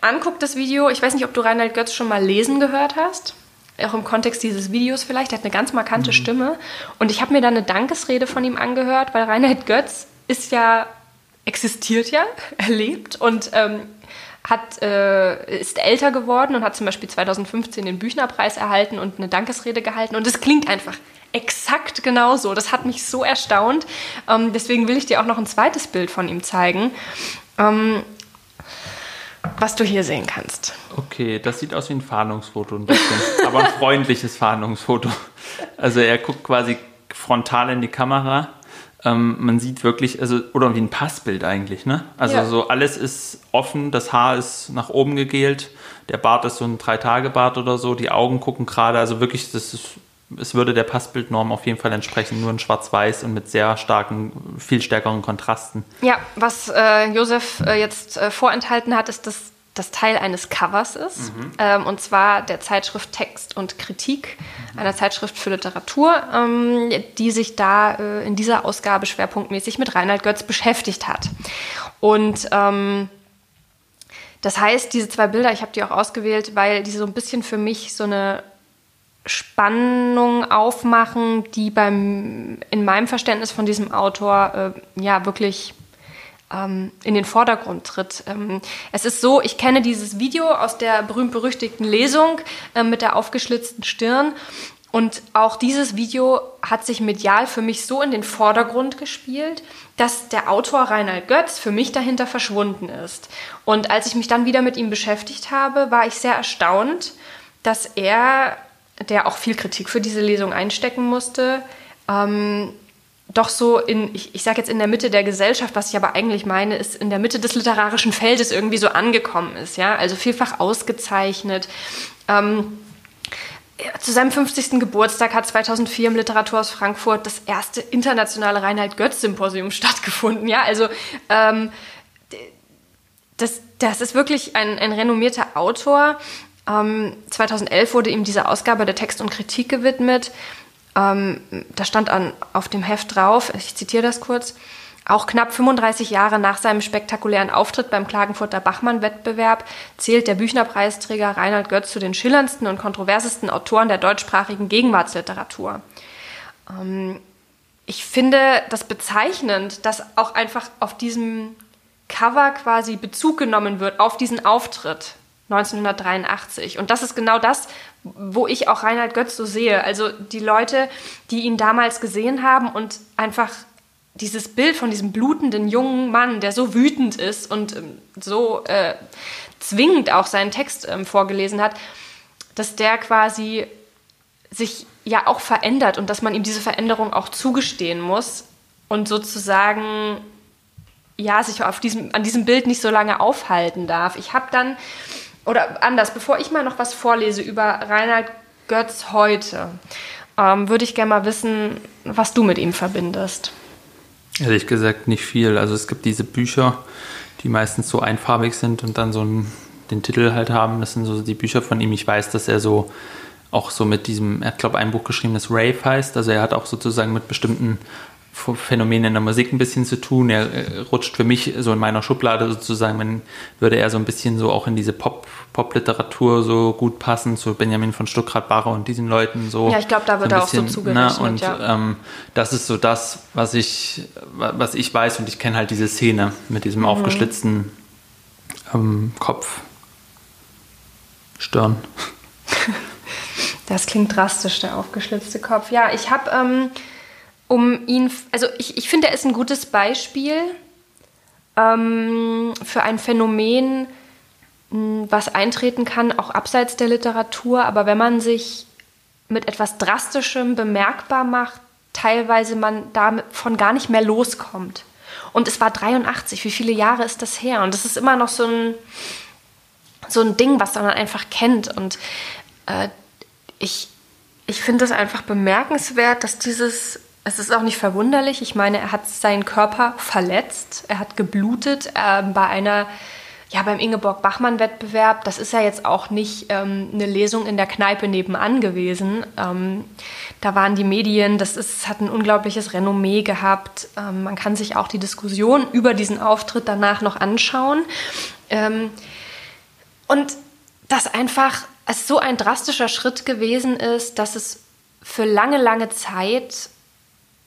anguckt, das Video, ich weiß nicht, ob du Reinhard Götz schon mal lesen gehört hast, auch im Kontext dieses Videos vielleicht, er hat eine ganz markante mhm. Stimme. Und ich habe mir da eine Dankesrede von ihm angehört, weil Reinhard Götz ist ja, existiert ja, er lebt und ähm, hat, äh, ist älter geworden und hat zum Beispiel 2015 den Büchnerpreis erhalten und eine Dankesrede gehalten. Und es klingt einfach exakt genauso. Das hat mich so erstaunt. Ähm, deswegen will ich dir auch noch ein zweites Bild von ihm zeigen, ähm, was du hier sehen kannst. Okay, das sieht aus wie ein Fahndungsfoto ein bisschen, aber ein freundliches Fahndungsfoto. Also er guckt quasi frontal in die Kamera ähm, man sieht wirklich, also, oder wie ein Passbild eigentlich, ne? Also ja. so alles ist offen, das Haar ist nach oben gegelt, der Bart ist so ein Drei-Tage-Bart oder so, die Augen gucken gerade, also wirklich, das ist, es würde der Passbildnorm auf jeden Fall entsprechen, nur in Schwarz-Weiß und mit sehr starken, viel stärkeren Kontrasten. Ja, was äh, Josef äh, jetzt äh, vorenthalten hat, ist das das Teil eines Covers ist, mhm. ähm, und zwar der Zeitschrift Text und Kritik, mhm. einer Zeitschrift für Literatur, ähm, die sich da äh, in dieser Ausgabe schwerpunktmäßig mit Reinhard Götz beschäftigt hat. Und ähm, das heißt, diese zwei Bilder, ich habe die auch ausgewählt, weil die so ein bisschen für mich so eine Spannung aufmachen, die beim in meinem Verständnis von diesem Autor äh, ja wirklich ähm, in den Vordergrund tritt. Ähm, es ist so, ich kenne dieses Video aus der berühmt-berüchtigten Lesung äh, mit der aufgeschlitzten Stirn. Und auch dieses Video hat sich medial für mich so in den Vordergrund gespielt, dass der Autor Reinhard Götz für mich dahinter verschwunden ist. Und als ich mich dann wieder mit ihm beschäftigt habe, war ich sehr erstaunt, dass er, der auch viel Kritik für diese Lesung einstecken musste, ähm, doch so in, ich, ich sage jetzt in der Mitte der Gesellschaft, was ich aber eigentlich meine, ist in der Mitte des literarischen Feldes irgendwie so angekommen ist, ja, also vielfach ausgezeichnet. Ähm, zu seinem 50. Geburtstag hat 2004 im Literaturhaus Frankfurt das erste internationale Reinhard Götz-Symposium stattgefunden. Ja, also ähm, das, das ist wirklich ein, ein renommierter Autor. Ähm, 2011 wurde ihm diese Ausgabe der Text und Kritik gewidmet. Ähm, da stand an, auf dem Heft drauf, ich zitiere das kurz, auch knapp 35 Jahre nach seinem spektakulären Auftritt beim Klagenfurter Bachmann-Wettbewerb zählt der Büchner-Preisträger Reinhard Götz zu den schillerndsten und kontroversesten Autoren der deutschsprachigen Gegenwartsliteratur. Ähm, ich finde das bezeichnend, dass auch einfach auf diesem Cover quasi Bezug genommen wird auf diesen Auftritt 1983. Und das ist genau das, wo ich auch Reinhard Götz so sehe. Also die Leute, die ihn damals gesehen haben und einfach dieses Bild von diesem blutenden jungen Mann, der so wütend ist und ähm, so äh, zwingend auch seinen Text ähm, vorgelesen hat, dass der quasi sich ja auch verändert und dass man ihm diese Veränderung auch zugestehen muss und sozusagen ja sich auf diesem, an diesem Bild nicht so lange aufhalten darf. Ich habe dann oder anders, bevor ich mal noch was vorlese über Reinhard Götz heute, ähm, würde ich gerne mal wissen, was du mit ihm verbindest. Ehrlich gesagt nicht viel. Also es gibt diese Bücher, die meistens so einfarbig sind und dann so einen, den Titel halt haben. Das sind so die Bücher von ihm. Ich weiß, dass er so auch so mit diesem, er hat glaube ein Buch geschrieben, das Rave heißt. Also er hat auch sozusagen mit bestimmten Phänomenen in der Musik ein bisschen zu tun. Er rutscht für mich so in meiner Schublade sozusagen, wenn, würde er so ein bisschen so auch in diese Pop, Pop-Literatur so gut passen, zu Benjamin von Stuckrad-Barre und diesen Leuten so. Ja, ich glaube, da wird so er auch so zugerechnet. Ne? Und ja. ähm, das ist so das, was ich, was ich weiß und ich kenne halt diese Szene mit diesem Mhm. aufgeschlitzten ähm, Kopf. Stirn. Das klingt drastisch, der aufgeschlitzte Kopf. Ja, ich habe, ähm, um ihn, also ich, ich finde, er ist ein gutes Beispiel ähm, für ein Phänomen, mh, was eintreten kann, auch abseits der Literatur. Aber wenn man sich mit etwas Drastischem bemerkbar macht, teilweise man davon gar nicht mehr loskommt. Und es war 83, wie viele Jahre ist das her? Und das ist immer noch so ein, so ein Ding, was man einfach kennt. Und äh, ich, ich finde es einfach bemerkenswert, dass dieses, es ist auch nicht verwunderlich, ich meine, er hat seinen Körper verletzt, er hat geblutet äh, bei einer, ja, beim Ingeborg-Bachmann-Wettbewerb, das ist ja jetzt auch nicht ähm, eine Lesung in der Kneipe nebenan gewesen. Ähm, da waren die Medien, das ist, hat ein unglaubliches Renommee gehabt. Ähm, man kann sich auch die Diskussion über diesen Auftritt danach noch anschauen. Ähm, und das einfach es so ein drastischer Schritt gewesen ist, dass es für lange, lange Zeit,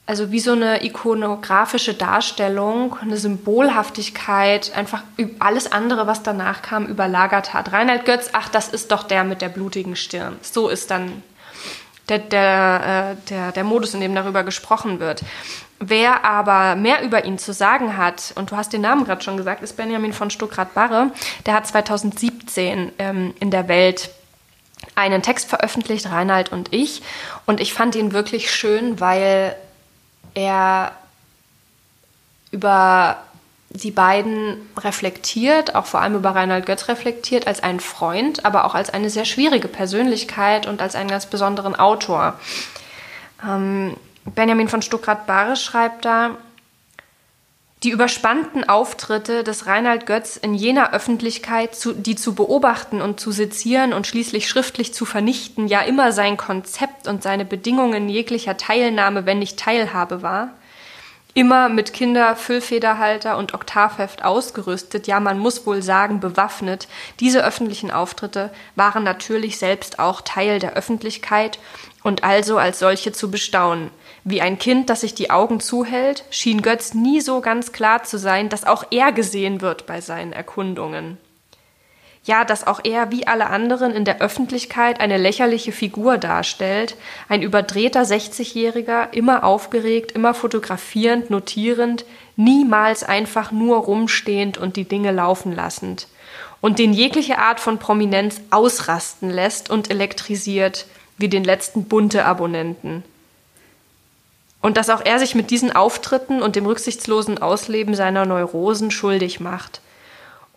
also wie so eine ikonografische Darstellung, eine Symbolhaftigkeit, einfach alles andere, was danach kam, überlagert hat. Reinhard Götz, ach, das ist doch der mit der blutigen Stirn. So ist dann der, der, äh, der, der Modus, in dem darüber gesprochen wird. Wer aber mehr über ihn zu sagen hat, und du hast den Namen gerade schon gesagt, ist Benjamin von Stuckrad-Barre. Der hat 2017 ähm, in der Welt einen Text veröffentlicht, Reinhard und ich. Und ich fand ihn wirklich schön, weil er über die beiden reflektiert, auch vor allem über Reinhard Götz reflektiert, als einen Freund, aber auch als eine sehr schwierige Persönlichkeit und als einen ganz besonderen Autor. Ähm, Benjamin von Stuckrad-Barre schreibt da, die überspannten Auftritte des Reinhard Götz in jener Öffentlichkeit, zu, die zu beobachten und zu sezieren und schließlich schriftlich zu vernichten, ja immer sein Konzept und seine Bedingungen jeglicher Teilnahme, wenn nicht Teilhabe war, immer mit Kinder, Füllfederhalter und Oktavheft ausgerüstet, ja man muss wohl sagen bewaffnet, diese öffentlichen Auftritte waren natürlich selbst auch Teil der Öffentlichkeit und also als solche zu bestaunen. Wie ein Kind, das sich die Augen zuhält, schien Götz nie so ganz klar zu sein, dass auch er gesehen wird bei seinen Erkundungen. Ja, dass auch er wie alle anderen in der Öffentlichkeit eine lächerliche Figur darstellt, ein überdrehter 60-Jähriger, immer aufgeregt, immer fotografierend, notierend, niemals einfach nur rumstehend und die Dinge laufen lassend, und den jegliche Art von Prominenz ausrasten lässt und elektrisiert, wie den letzten bunte Abonnenten. Und dass auch er sich mit diesen Auftritten und dem rücksichtslosen Ausleben seiner Neurosen schuldig macht.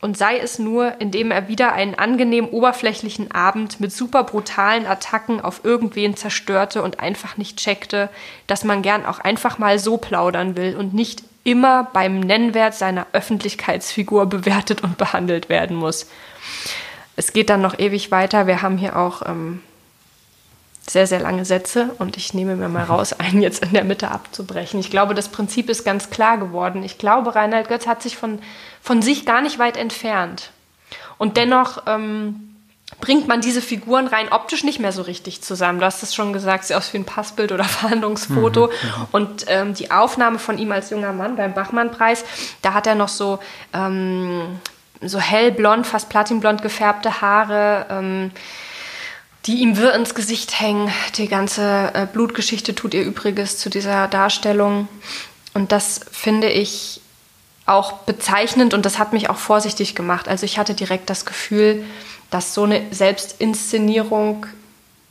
Und sei es nur, indem er wieder einen angenehm oberflächlichen Abend mit super brutalen Attacken auf irgendwen zerstörte und einfach nicht checkte, dass man gern auch einfach mal so plaudern will und nicht immer beim Nennwert seiner Öffentlichkeitsfigur bewertet und behandelt werden muss. Es geht dann noch ewig weiter. Wir haben hier auch ähm, sehr, sehr lange Sätze und ich nehme mir mal raus, einen jetzt in der Mitte abzubrechen. Ich glaube, das Prinzip ist ganz klar geworden. Ich glaube, Reinhard Götz hat sich von, von sich gar nicht weit entfernt. Und dennoch ähm, bringt man diese Figuren rein optisch nicht mehr so richtig zusammen. Du hast es schon gesagt, sieht aus wie ein Passbild oder Verhandlungsfoto. Mhm, und ähm, die Aufnahme von ihm als junger Mann beim Bachmann-Preis, da hat er noch so, ähm, so hellblond, fast platinblond gefärbte Haare. Ähm, die ihm wirr ins Gesicht hängen. Die ganze äh, Blutgeschichte tut ihr Übriges zu dieser Darstellung. Und das finde ich auch bezeichnend und das hat mich auch vorsichtig gemacht. Also ich hatte direkt das Gefühl, dass so eine Selbstinszenierung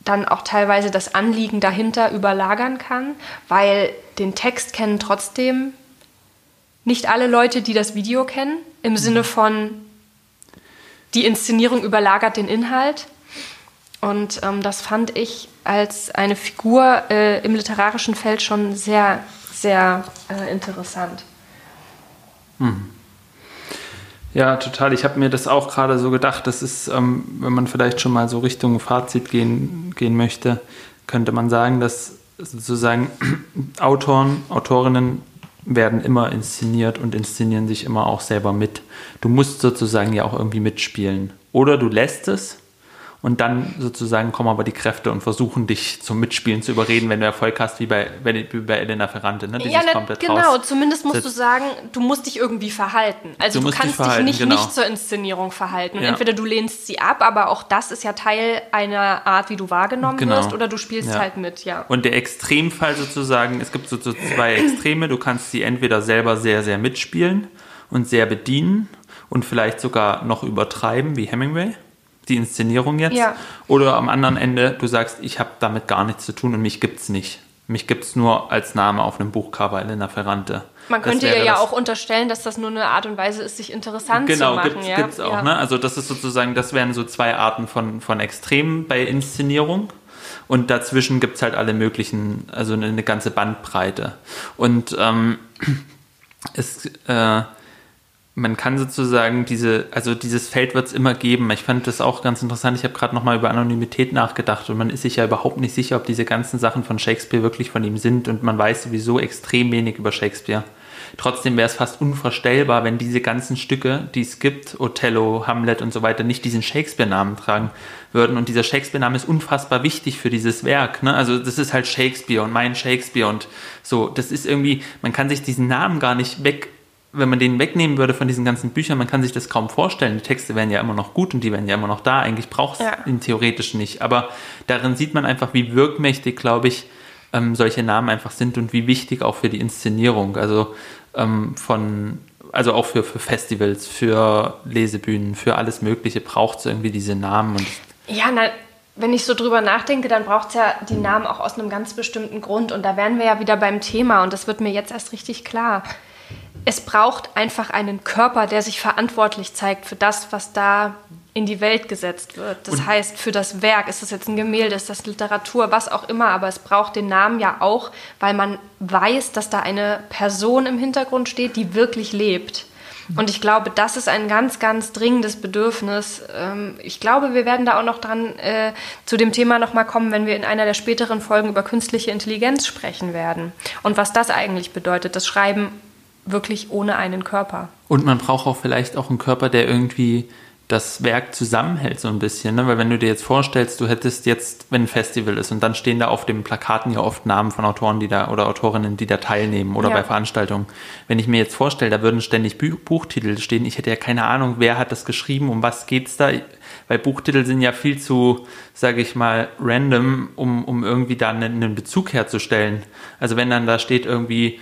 dann auch teilweise das Anliegen dahinter überlagern kann, weil den Text kennen trotzdem nicht alle Leute, die das Video kennen, im Sinne von die Inszenierung überlagert den Inhalt. Und ähm, das fand ich als eine Figur äh, im literarischen Feld schon sehr, sehr äh, interessant. Ja, total. Ich habe mir das auch gerade so gedacht. Das ist, ähm, wenn man vielleicht schon mal so Richtung Fazit gehen, gehen möchte, könnte man sagen, dass sozusagen Autoren, Autorinnen werden immer inszeniert und inszenieren sich immer auch selber mit. Du musst sozusagen ja auch irgendwie mitspielen. Oder du lässt es und dann sozusagen kommen aber die Kräfte und versuchen dich zum Mitspielen zu überreden, wenn du Erfolg hast, wie bei, wie bei Elena Ferrante, ne? die ja, komplett genau. Zumindest musst du sagen, du musst dich irgendwie verhalten. Also du, du kannst dich, dich nicht, genau. nicht zur Inszenierung verhalten. Und ja. entweder du lehnst sie ab, aber auch das ist ja Teil einer Art, wie du wahrgenommen genau. wirst, oder du spielst ja. halt mit, ja. Und der Extremfall sozusagen, es gibt so, so zwei Extreme, du kannst sie entweder selber sehr, sehr mitspielen und sehr bedienen und vielleicht sogar noch übertreiben, wie Hemingway die Inszenierung jetzt. Ja. Oder am anderen Ende, du sagst, ich habe damit gar nichts zu tun und mich gibt es nicht. Mich gibt es nur als Name auf einem Buchcover Elena Ferrante. Man könnte ihr ja auch unterstellen, dass das nur eine Art und Weise ist, sich interessant genau, zu machen. Genau, gibt es auch. Ja. Ne? Also das ist sozusagen, das wären so zwei Arten von, von Extremen bei Inszenierung. Und dazwischen gibt es halt alle möglichen, also eine, eine ganze Bandbreite. Und ähm, es, äh, man kann sozusagen diese, also dieses Feld wird es immer geben. Ich fand das auch ganz interessant. Ich habe gerade nochmal über Anonymität nachgedacht und man ist sich ja überhaupt nicht sicher, ob diese ganzen Sachen von Shakespeare wirklich von ihm sind und man weiß sowieso extrem wenig über Shakespeare. Trotzdem wäre es fast unvorstellbar, wenn diese ganzen Stücke, die es gibt, Othello, Hamlet und so weiter, nicht diesen Shakespeare-Namen tragen würden. Und dieser Shakespeare-Name ist unfassbar wichtig für dieses Werk. Ne? Also das ist halt Shakespeare und mein Shakespeare und so. Das ist irgendwie, man kann sich diesen Namen gar nicht weg wenn man den wegnehmen würde von diesen ganzen Büchern, man kann sich das kaum vorstellen. Die Texte wären ja immer noch gut und die wären ja immer noch da. Eigentlich braucht es ja. ihn theoretisch nicht. Aber darin sieht man einfach, wie wirkmächtig, glaube ich, ähm, solche Namen einfach sind und wie wichtig auch für die Inszenierung. Also ähm, von, also auch für, für Festivals, für Lesebühnen, für alles Mögliche braucht es irgendwie diese Namen. Und ja, na, wenn ich so drüber nachdenke, dann braucht es ja die Namen auch aus einem ganz bestimmten Grund. Und da wären wir ja wieder beim Thema und das wird mir jetzt erst richtig klar es braucht einfach einen Körper, der sich verantwortlich zeigt für das, was da in die Welt gesetzt wird. Das und heißt, für das Werk, ist das jetzt ein Gemälde, ist das Literatur, was auch immer, aber es braucht den Namen ja auch, weil man weiß, dass da eine Person im Hintergrund steht, die wirklich lebt. Und ich glaube, das ist ein ganz, ganz dringendes Bedürfnis. Ähm, ich glaube, wir werden da auch noch dran äh, zu dem Thema nochmal kommen, wenn wir in einer der späteren Folgen über künstliche Intelligenz sprechen werden. Und was das eigentlich bedeutet, das Schreiben wirklich ohne einen Körper. Und man braucht auch vielleicht auch einen Körper, der irgendwie das Werk zusammenhält so ein bisschen, ne? weil wenn du dir jetzt vorstellst, du hättest jetzt, wenn ein Festival ist und dann stehen da auf den Plakaten ja oft Namen von Autoren, die da oder Autorinnen, die da teilnehmen oder ja. bei Veranstaltungen. Wenn ich mir jetzt vorstelle, da würden ständig Buchtitel stehen, ich hätte ja keine Ahnung, wer hat das geschrieben, um was geht's da, weil Buchtitel sind ja viel zu, sage ich mal, random, um, um irgendwie da einen, einen Bezug herzustellen. Also wenn dann da steht irgendwie,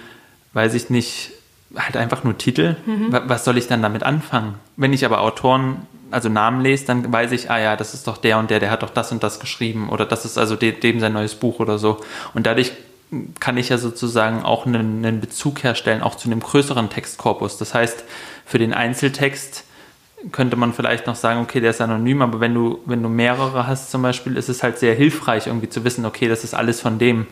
weiß ich nicht, halt einfach nur Titel. Mhm. Was soll ich dann damit anfangen? Wenn ich aber Autoren, also Namen lese, dann weiß ich, ah ja, das ist doch der und der, der hat doch das und das geschrieben oder das ist also dem sein neues Buch oder so. Und dadurch kann ich ja sozusagen auch einen, einen Bezug herstellen, auch zu einem größeren Textkorpus. Das heißt, für den Einzeltext könnte man vielleicht noch sagen, okay, der ist anonym, aber wenn du, wenn du mehrere hast zum Beispiel, ist es halt sehr hilfreich, irgendwie zu wissen, okay, das ist alles von dem.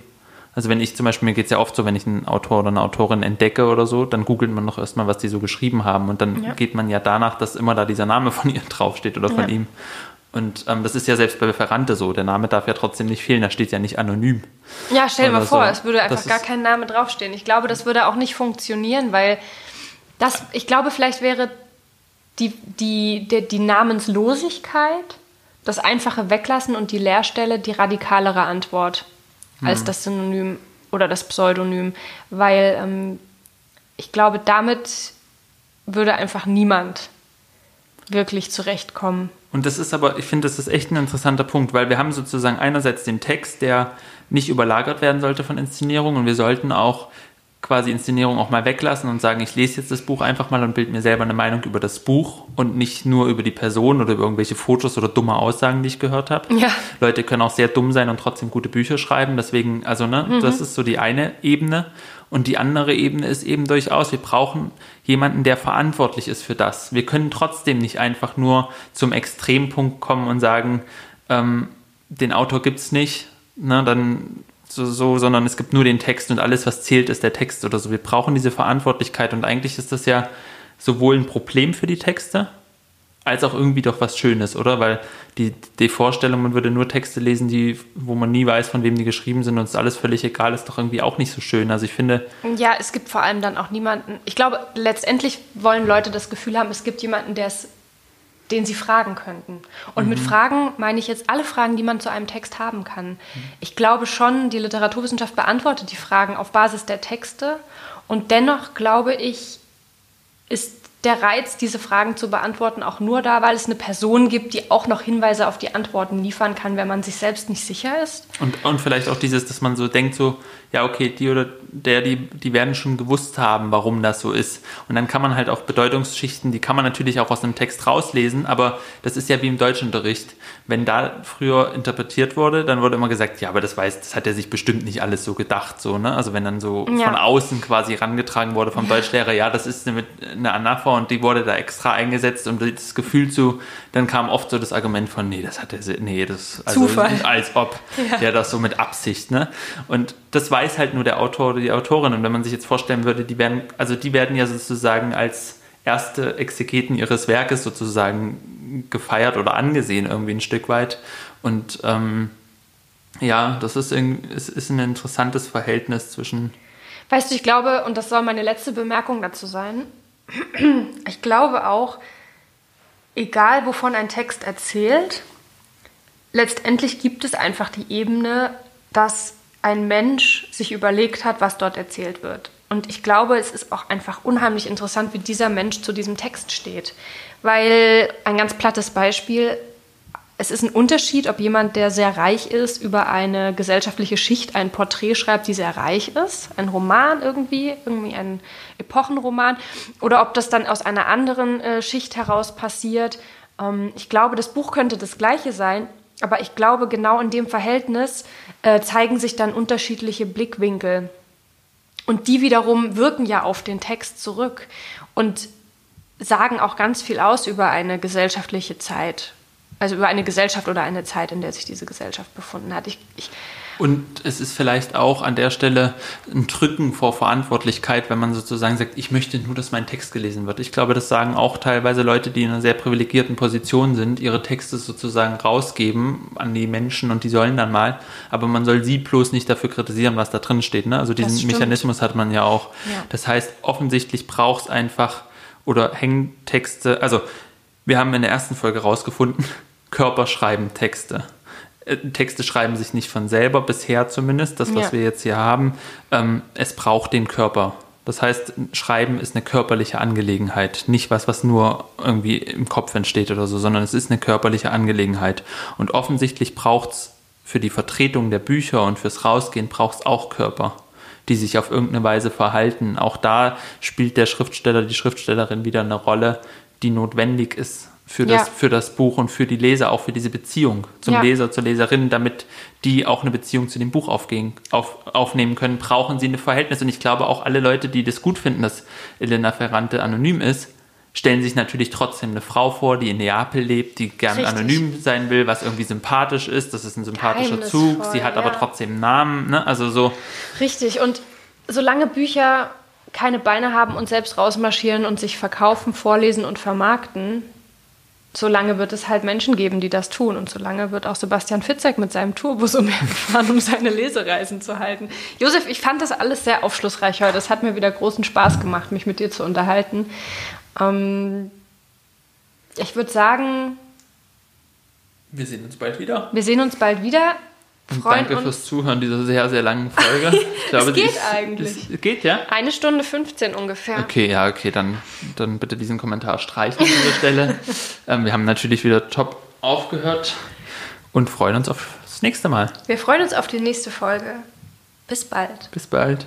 Also wenn ich zum Beispiel, mir geht es ja oft so, wenn ich einen Autor oder eine Autorin entdecke oder so, dann googelt man noch erstmal, was die so geschrieben haben. Und dann ja. geht man ja danach, dass immer da dieser Name von ihr draufsteht oder von ja. ihm. Und ähm, das ist ja selbst bei Ferrante so. Der Name darf ja trotzdem nicht fehlen, da steht ja nicht anonym. Ja, stell dir mal vor, so. es würde einfach das gar kein Name draufstehen. Ich glaube, das würde auch nicht funktionieren, weil das, ich glaube, vielleicht wäre die, die, die, die Namenslosigkeit, das einfache Weglassen und die Leerstelle die radikalere Antwort als das Synonym oder das Pseudonym, weil ähm, ich glaube, damit würde einfach niemand wirklich zurechtkommen. Und das ist aber, ich finde, das ist echt ein interessanter Punkt, weil wir haben sozusagen einerseits den Text, der nicht überlagert werden sollte von Inszenierung und wir sollten auch quasi Inszenierung auch mal weglassen und sagen, ich lese jetzt das Buch einfach mal und bild mir selber eine Meinung über das Buch und nicht nur über die Person oder über irgendwelche Fotos oder dumme Aussagen, die ich gehört habe. Ja. Leute können auch sehr dumm sein und trotzdem gute Bücher schreiben. Deswegen, also ne, mhm. das ist so die eine Ebene. Und die andere Ebene ist eben durchaus, wir brauchen jemanden, der verantwortlich ist für das. Wir können trotzdem nicht einfach nur zum Extrempunkt kommen und sagen, ähm, den Autor gibt es nicht, ne, dann so, so, sondern es gibt nur den Text und alles, was zählt, ist der Text oder so. Wir brauchen diese Verantwortlichkeit und eigentlich ist das ja sowohl ein Problem für die Texte, als auch irgendwie doch was Schönes, oder? Weil die, die Vorstellung, man würde nur Texte lesen, die, wo man nie weiß, von wem die geschrieben sind und es alles völlig egal, ist doch irgendwie auch nicht so schön. Also ich finde. Ja, es gibt vor allem dann auch niemanden. Ich glaube, letztendlich wollen Leute das Gefühl haben, es gibt jemanden, der es den sie fragen könnten. Und mhm. mit Fragen meine ich jetzt alle Fragen, die man zu einem Text haben kann. Mhm. Ich glaube schon, die Literaturwissenschaft beantwortet die Fragen auf Basis der Texte. Und dennoch glaube ich, ist der Reiz, diese Fragen zu beantworten, auch nur da, weil es eine Person gibt, die auch noch Hinweise auf die Antworten liefern kann, wenn man sich selbst nicht sicher ist. Und, und vielleicht auch dieses, dass man so denkt, so, ja, okay, die oder der, die, die werden schon gewusst haben, warum das so ist. Und dann kann man halt auch Bedeutungsschichten, die kann man natürlich auch aus einem Text rauslesen, aber das ist ja wie im Deutschunterricht. Wenn da früher interpretiert wurde, dann wurde immer gesagt, ja, aber das weiß, das hat er sich bestimmt nicht alles so gedacht, so, ne? Also wenn dann so ja. von außen quasi rangetragen wurde vom Deutschlehrer, ja, das ist eine, eine Anapher und die wurde da extra eingesetzt, um das Gefühl zu, dann kam oft so das Argument von, nee, das hat er, nee, das, also, Zufall. als ob, ja. der das so mit Absicht, ne? Und das weiß halt nur der Autor oder die Autorin. Und wenn man sich jetzt vorstellen würde, die werden, also die werden ja sozusagen als erste Exegeten ihres Werkes sozusagen gefeiert oder angesehen, irgendwie ein Stück weit. Und ähm, ja, das ist, es ist ein interessantes Verhältnis zwischen. Weißt du, ich glaube, und das soll meine letzte Bemerkung dazu sein, ich glaube auch, egal wovon ein Text erzählt, letztendlich gibt es einfach die Ebene, dass ein Mensch sich überlegt hat, was dort erzählt wird. Und ich glaube, es ist auch einfach unheimlich interessant, wie dieser Mensch zu diesem Text steht. Weil ein ganz plattes Beispiel, es ist ein Unterschied, ob jemand, der sehr reich ist, über eine gesellschaftliche Schicht ein Porträt schreibt, die sehr reich ist, ein Roman irgendwie, irgendwie ein Epochenroman, oder ob das dann aus einer anderen äh, Schicht heraus passiert. Ähm, ich glaube, das Buch könnte das gleiche sein, aber ich glaube, genau in dem Verhältnis äh, zeigen sich dann unterschiedliche Blickwinkel. Und die wiederum wirken ja auf den Text zurück und sagen auch ganz viel aus über eine gesellschaftliche Zeit. Also über eine Gesellschaft oder eine Zeit, in der sich diese Gesellschaft befunden hat. Ich, ich und es ist vielleicht auch an der Stelle ein Drücken vor Verantwortlichkeit, wenn man sozusagen sagt, ich möchte nur, dass mein Text gelesen wird. Ich glaube, das sagen auch teilweise Leute, die in einer sehr privilegierten Position sind, ihre Texte sozusagen rausgeben an die Menschen und die sollen dann mal. Aber man soll sie bloß nicht dafür kritisieren, was da drin steht. Ne? Also diesen Mechanismus hat man ja auch. Ja. Das heißt, offensichtlich braucht es einfach oder Hängtexte. Also wir haben in der ersten Folge rausgefunden, Körper schreiben Texte. Äh, Texte schreiben sich nicht von selber, bisher zumindest, das, was ja. wir jetzt hier haben. Ähm, es braucht den Körper. Das heißt, Schreiben ist eine körperliche Angelegenheit, nicht was, was nur irgendwie im Kopf entsteht oder so, sondern es ist eine körperliche Angelegenheit. Und offensichtlich braucht es für die Vertretung der Bücher und fürs Rausgehen braucht es auch Körper, die sich auf irgendeine Weise verhalten. Auch da spielt der Schriftsteller, die Schriftstellerin wieder eine Rolle, die notwendig ist, für das, ja. für das Buch und für die Leser, auch für diese Beziehung zum ja. Leser, zur Leserin, damit die auch eine Beziehung zu dem Buch aufgehen, auf, aufnehmen können, brauchen sie ein Verhältnis. Und ich glaube auch alle Leute, die das gut finden, dass Elena Ferrante anonym ist, stellen sich natürlich trotzdem eine Frau vor, die in Neapel lebt, die gern Richtig. anonym sein will, was irgendwie sympathisch ist. Das ist ein sympathischer Zug. Sie hat ja. aber trotzdem einen Namen. Ne? Also so. Richtig. Und solange Bücher keine Beine haben und selbst rausmarschieren und sich verkaufen, vorlesen und vermarkten, solange wird es halt Menschen geben, die das tun. Und solange wird auch Sebastian Fitzek mit seinem Tourbus umherfahren, um seine Lesereisen zu halten. Josef, ich fand das alles sehr aufschlussreich heute. Es hat mir wieder großen Spaß gemacht, mich mit dir zu unterhalten. Ähm, ich würde sagen. Wir sehen uns bald wieder. Wir sehen uns bald wieder. Danke fürs Zuhören dieser sehr, sehr langen Folge. Ich glaube, es geht ist, eigentlich. Es geht, ja? Eine Stunde 15 ungefähr. Okay, ja, okay, dann, dann bitte diesen Kommentar streichen an dieser Stelle. ähm, wir haben natürlich wieder top aufgehört und freuen uns auf das nächste Mal. Wir freuen uns auf die nächste Folge. Bis bald. Bis bald.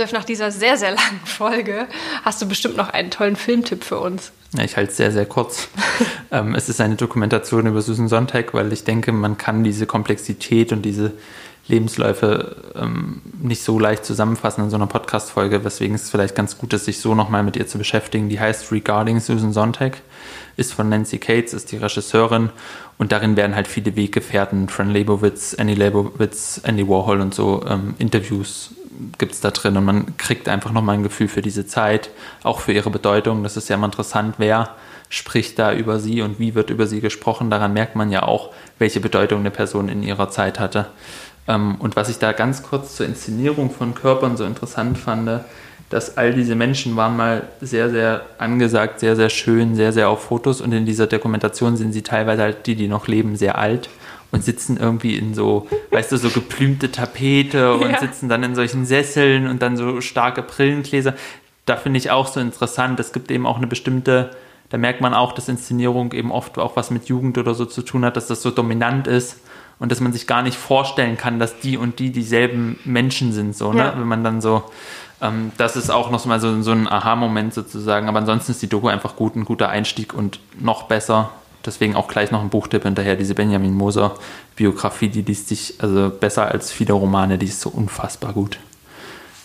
Josef, nach dieser sehr, sehr langen Folge hast du bestimmt noch einen tollen Filmtipp für uns. Ja, ich halte es sehr, sehr kurz. ähm, es ist eine Dokumentation über Susan Sontag, weil ich denke, man kann diese Komplexität und diese Lebensläufe ähm, nicht so leicht zusammenfassen in so einer Podcast-Folge, weswegen es vielleicht ganz gut ist, sich so nochmal mit ihr zu beschäftigen. Die heißt Regarding Susan Sontag, ist von Nancy Cates, ist die Regisseurin und darin werden halt viele Weggefährten, Fran Lebowitz, Annie Lebowitz, Andy Warhol und so ähm, Interviews gibt es da drin und man kriegt einfach nochmal ein Gefühl für diese Zeit, auch für ihre Bedeutung. Das ist ja immer interessant, wer spricht da über sie und wie wird über sie gesprochen. Daran merkt man ja auch, welche Bedeutung eine Person in ihrer Zeit hatte. Ähm, und was ich da ganz kurz zur Inszenierung von Körpern so interessant fand, dass all diese Menschen waren mal sehr, sehr angesagt, sehr, sehr schön, sehr, sehr auf Fotos und in dieser Dokumentation sind sie teilweise halt die, die noch leben, sehr alt und sitzen irgendwie in so, weißt du, so geplümte Tapete und ja. sitzen dann in solchen Sesseln und dann so starke Brillengläser. Da finde ich auch so interessant. Es gibt eben auch eine bestimmte, da merkt man auch, dass Inszenierung eben oft auch was mit Jugend oder so zu tun hat, dass das so dominant ist und dass man sich gar nicht vorstellen kann, dass die und die dieselben Menschen sind, so, ne? Wenn man dann so, ähm, das ist auch noch mal so, so ein Aha-Moment sozusagen. Aber ansonsten ist die Doku einfach gut, ein guter Einstieg und noch besser Deswegen auch gleich noch ein Buchtipp hinterher, diese Benjamin Moser Biografie, die liest sich also besser als viele Romane, die ist so unfassbar gut.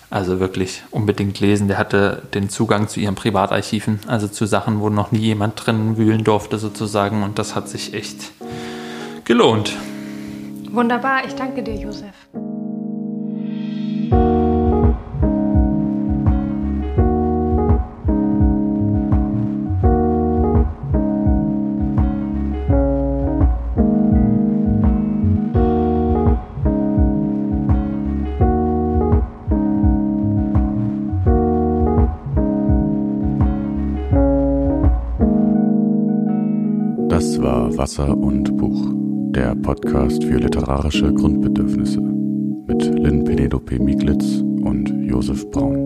Also wirklich unbedingt lesen. Der hatte den Zugang zu ihren Privatarchiven, also zu Sachen, wo noch nie jemand drin wühlen durfte sozusagen. Und das hat sich echt gelohnt. Wunderbar, ich danke dir, Josef. Wasser und Buch, der Podcast für literarische Grundbedürfnisse mit Lynn Penelope Mieglitz und Josef Braun.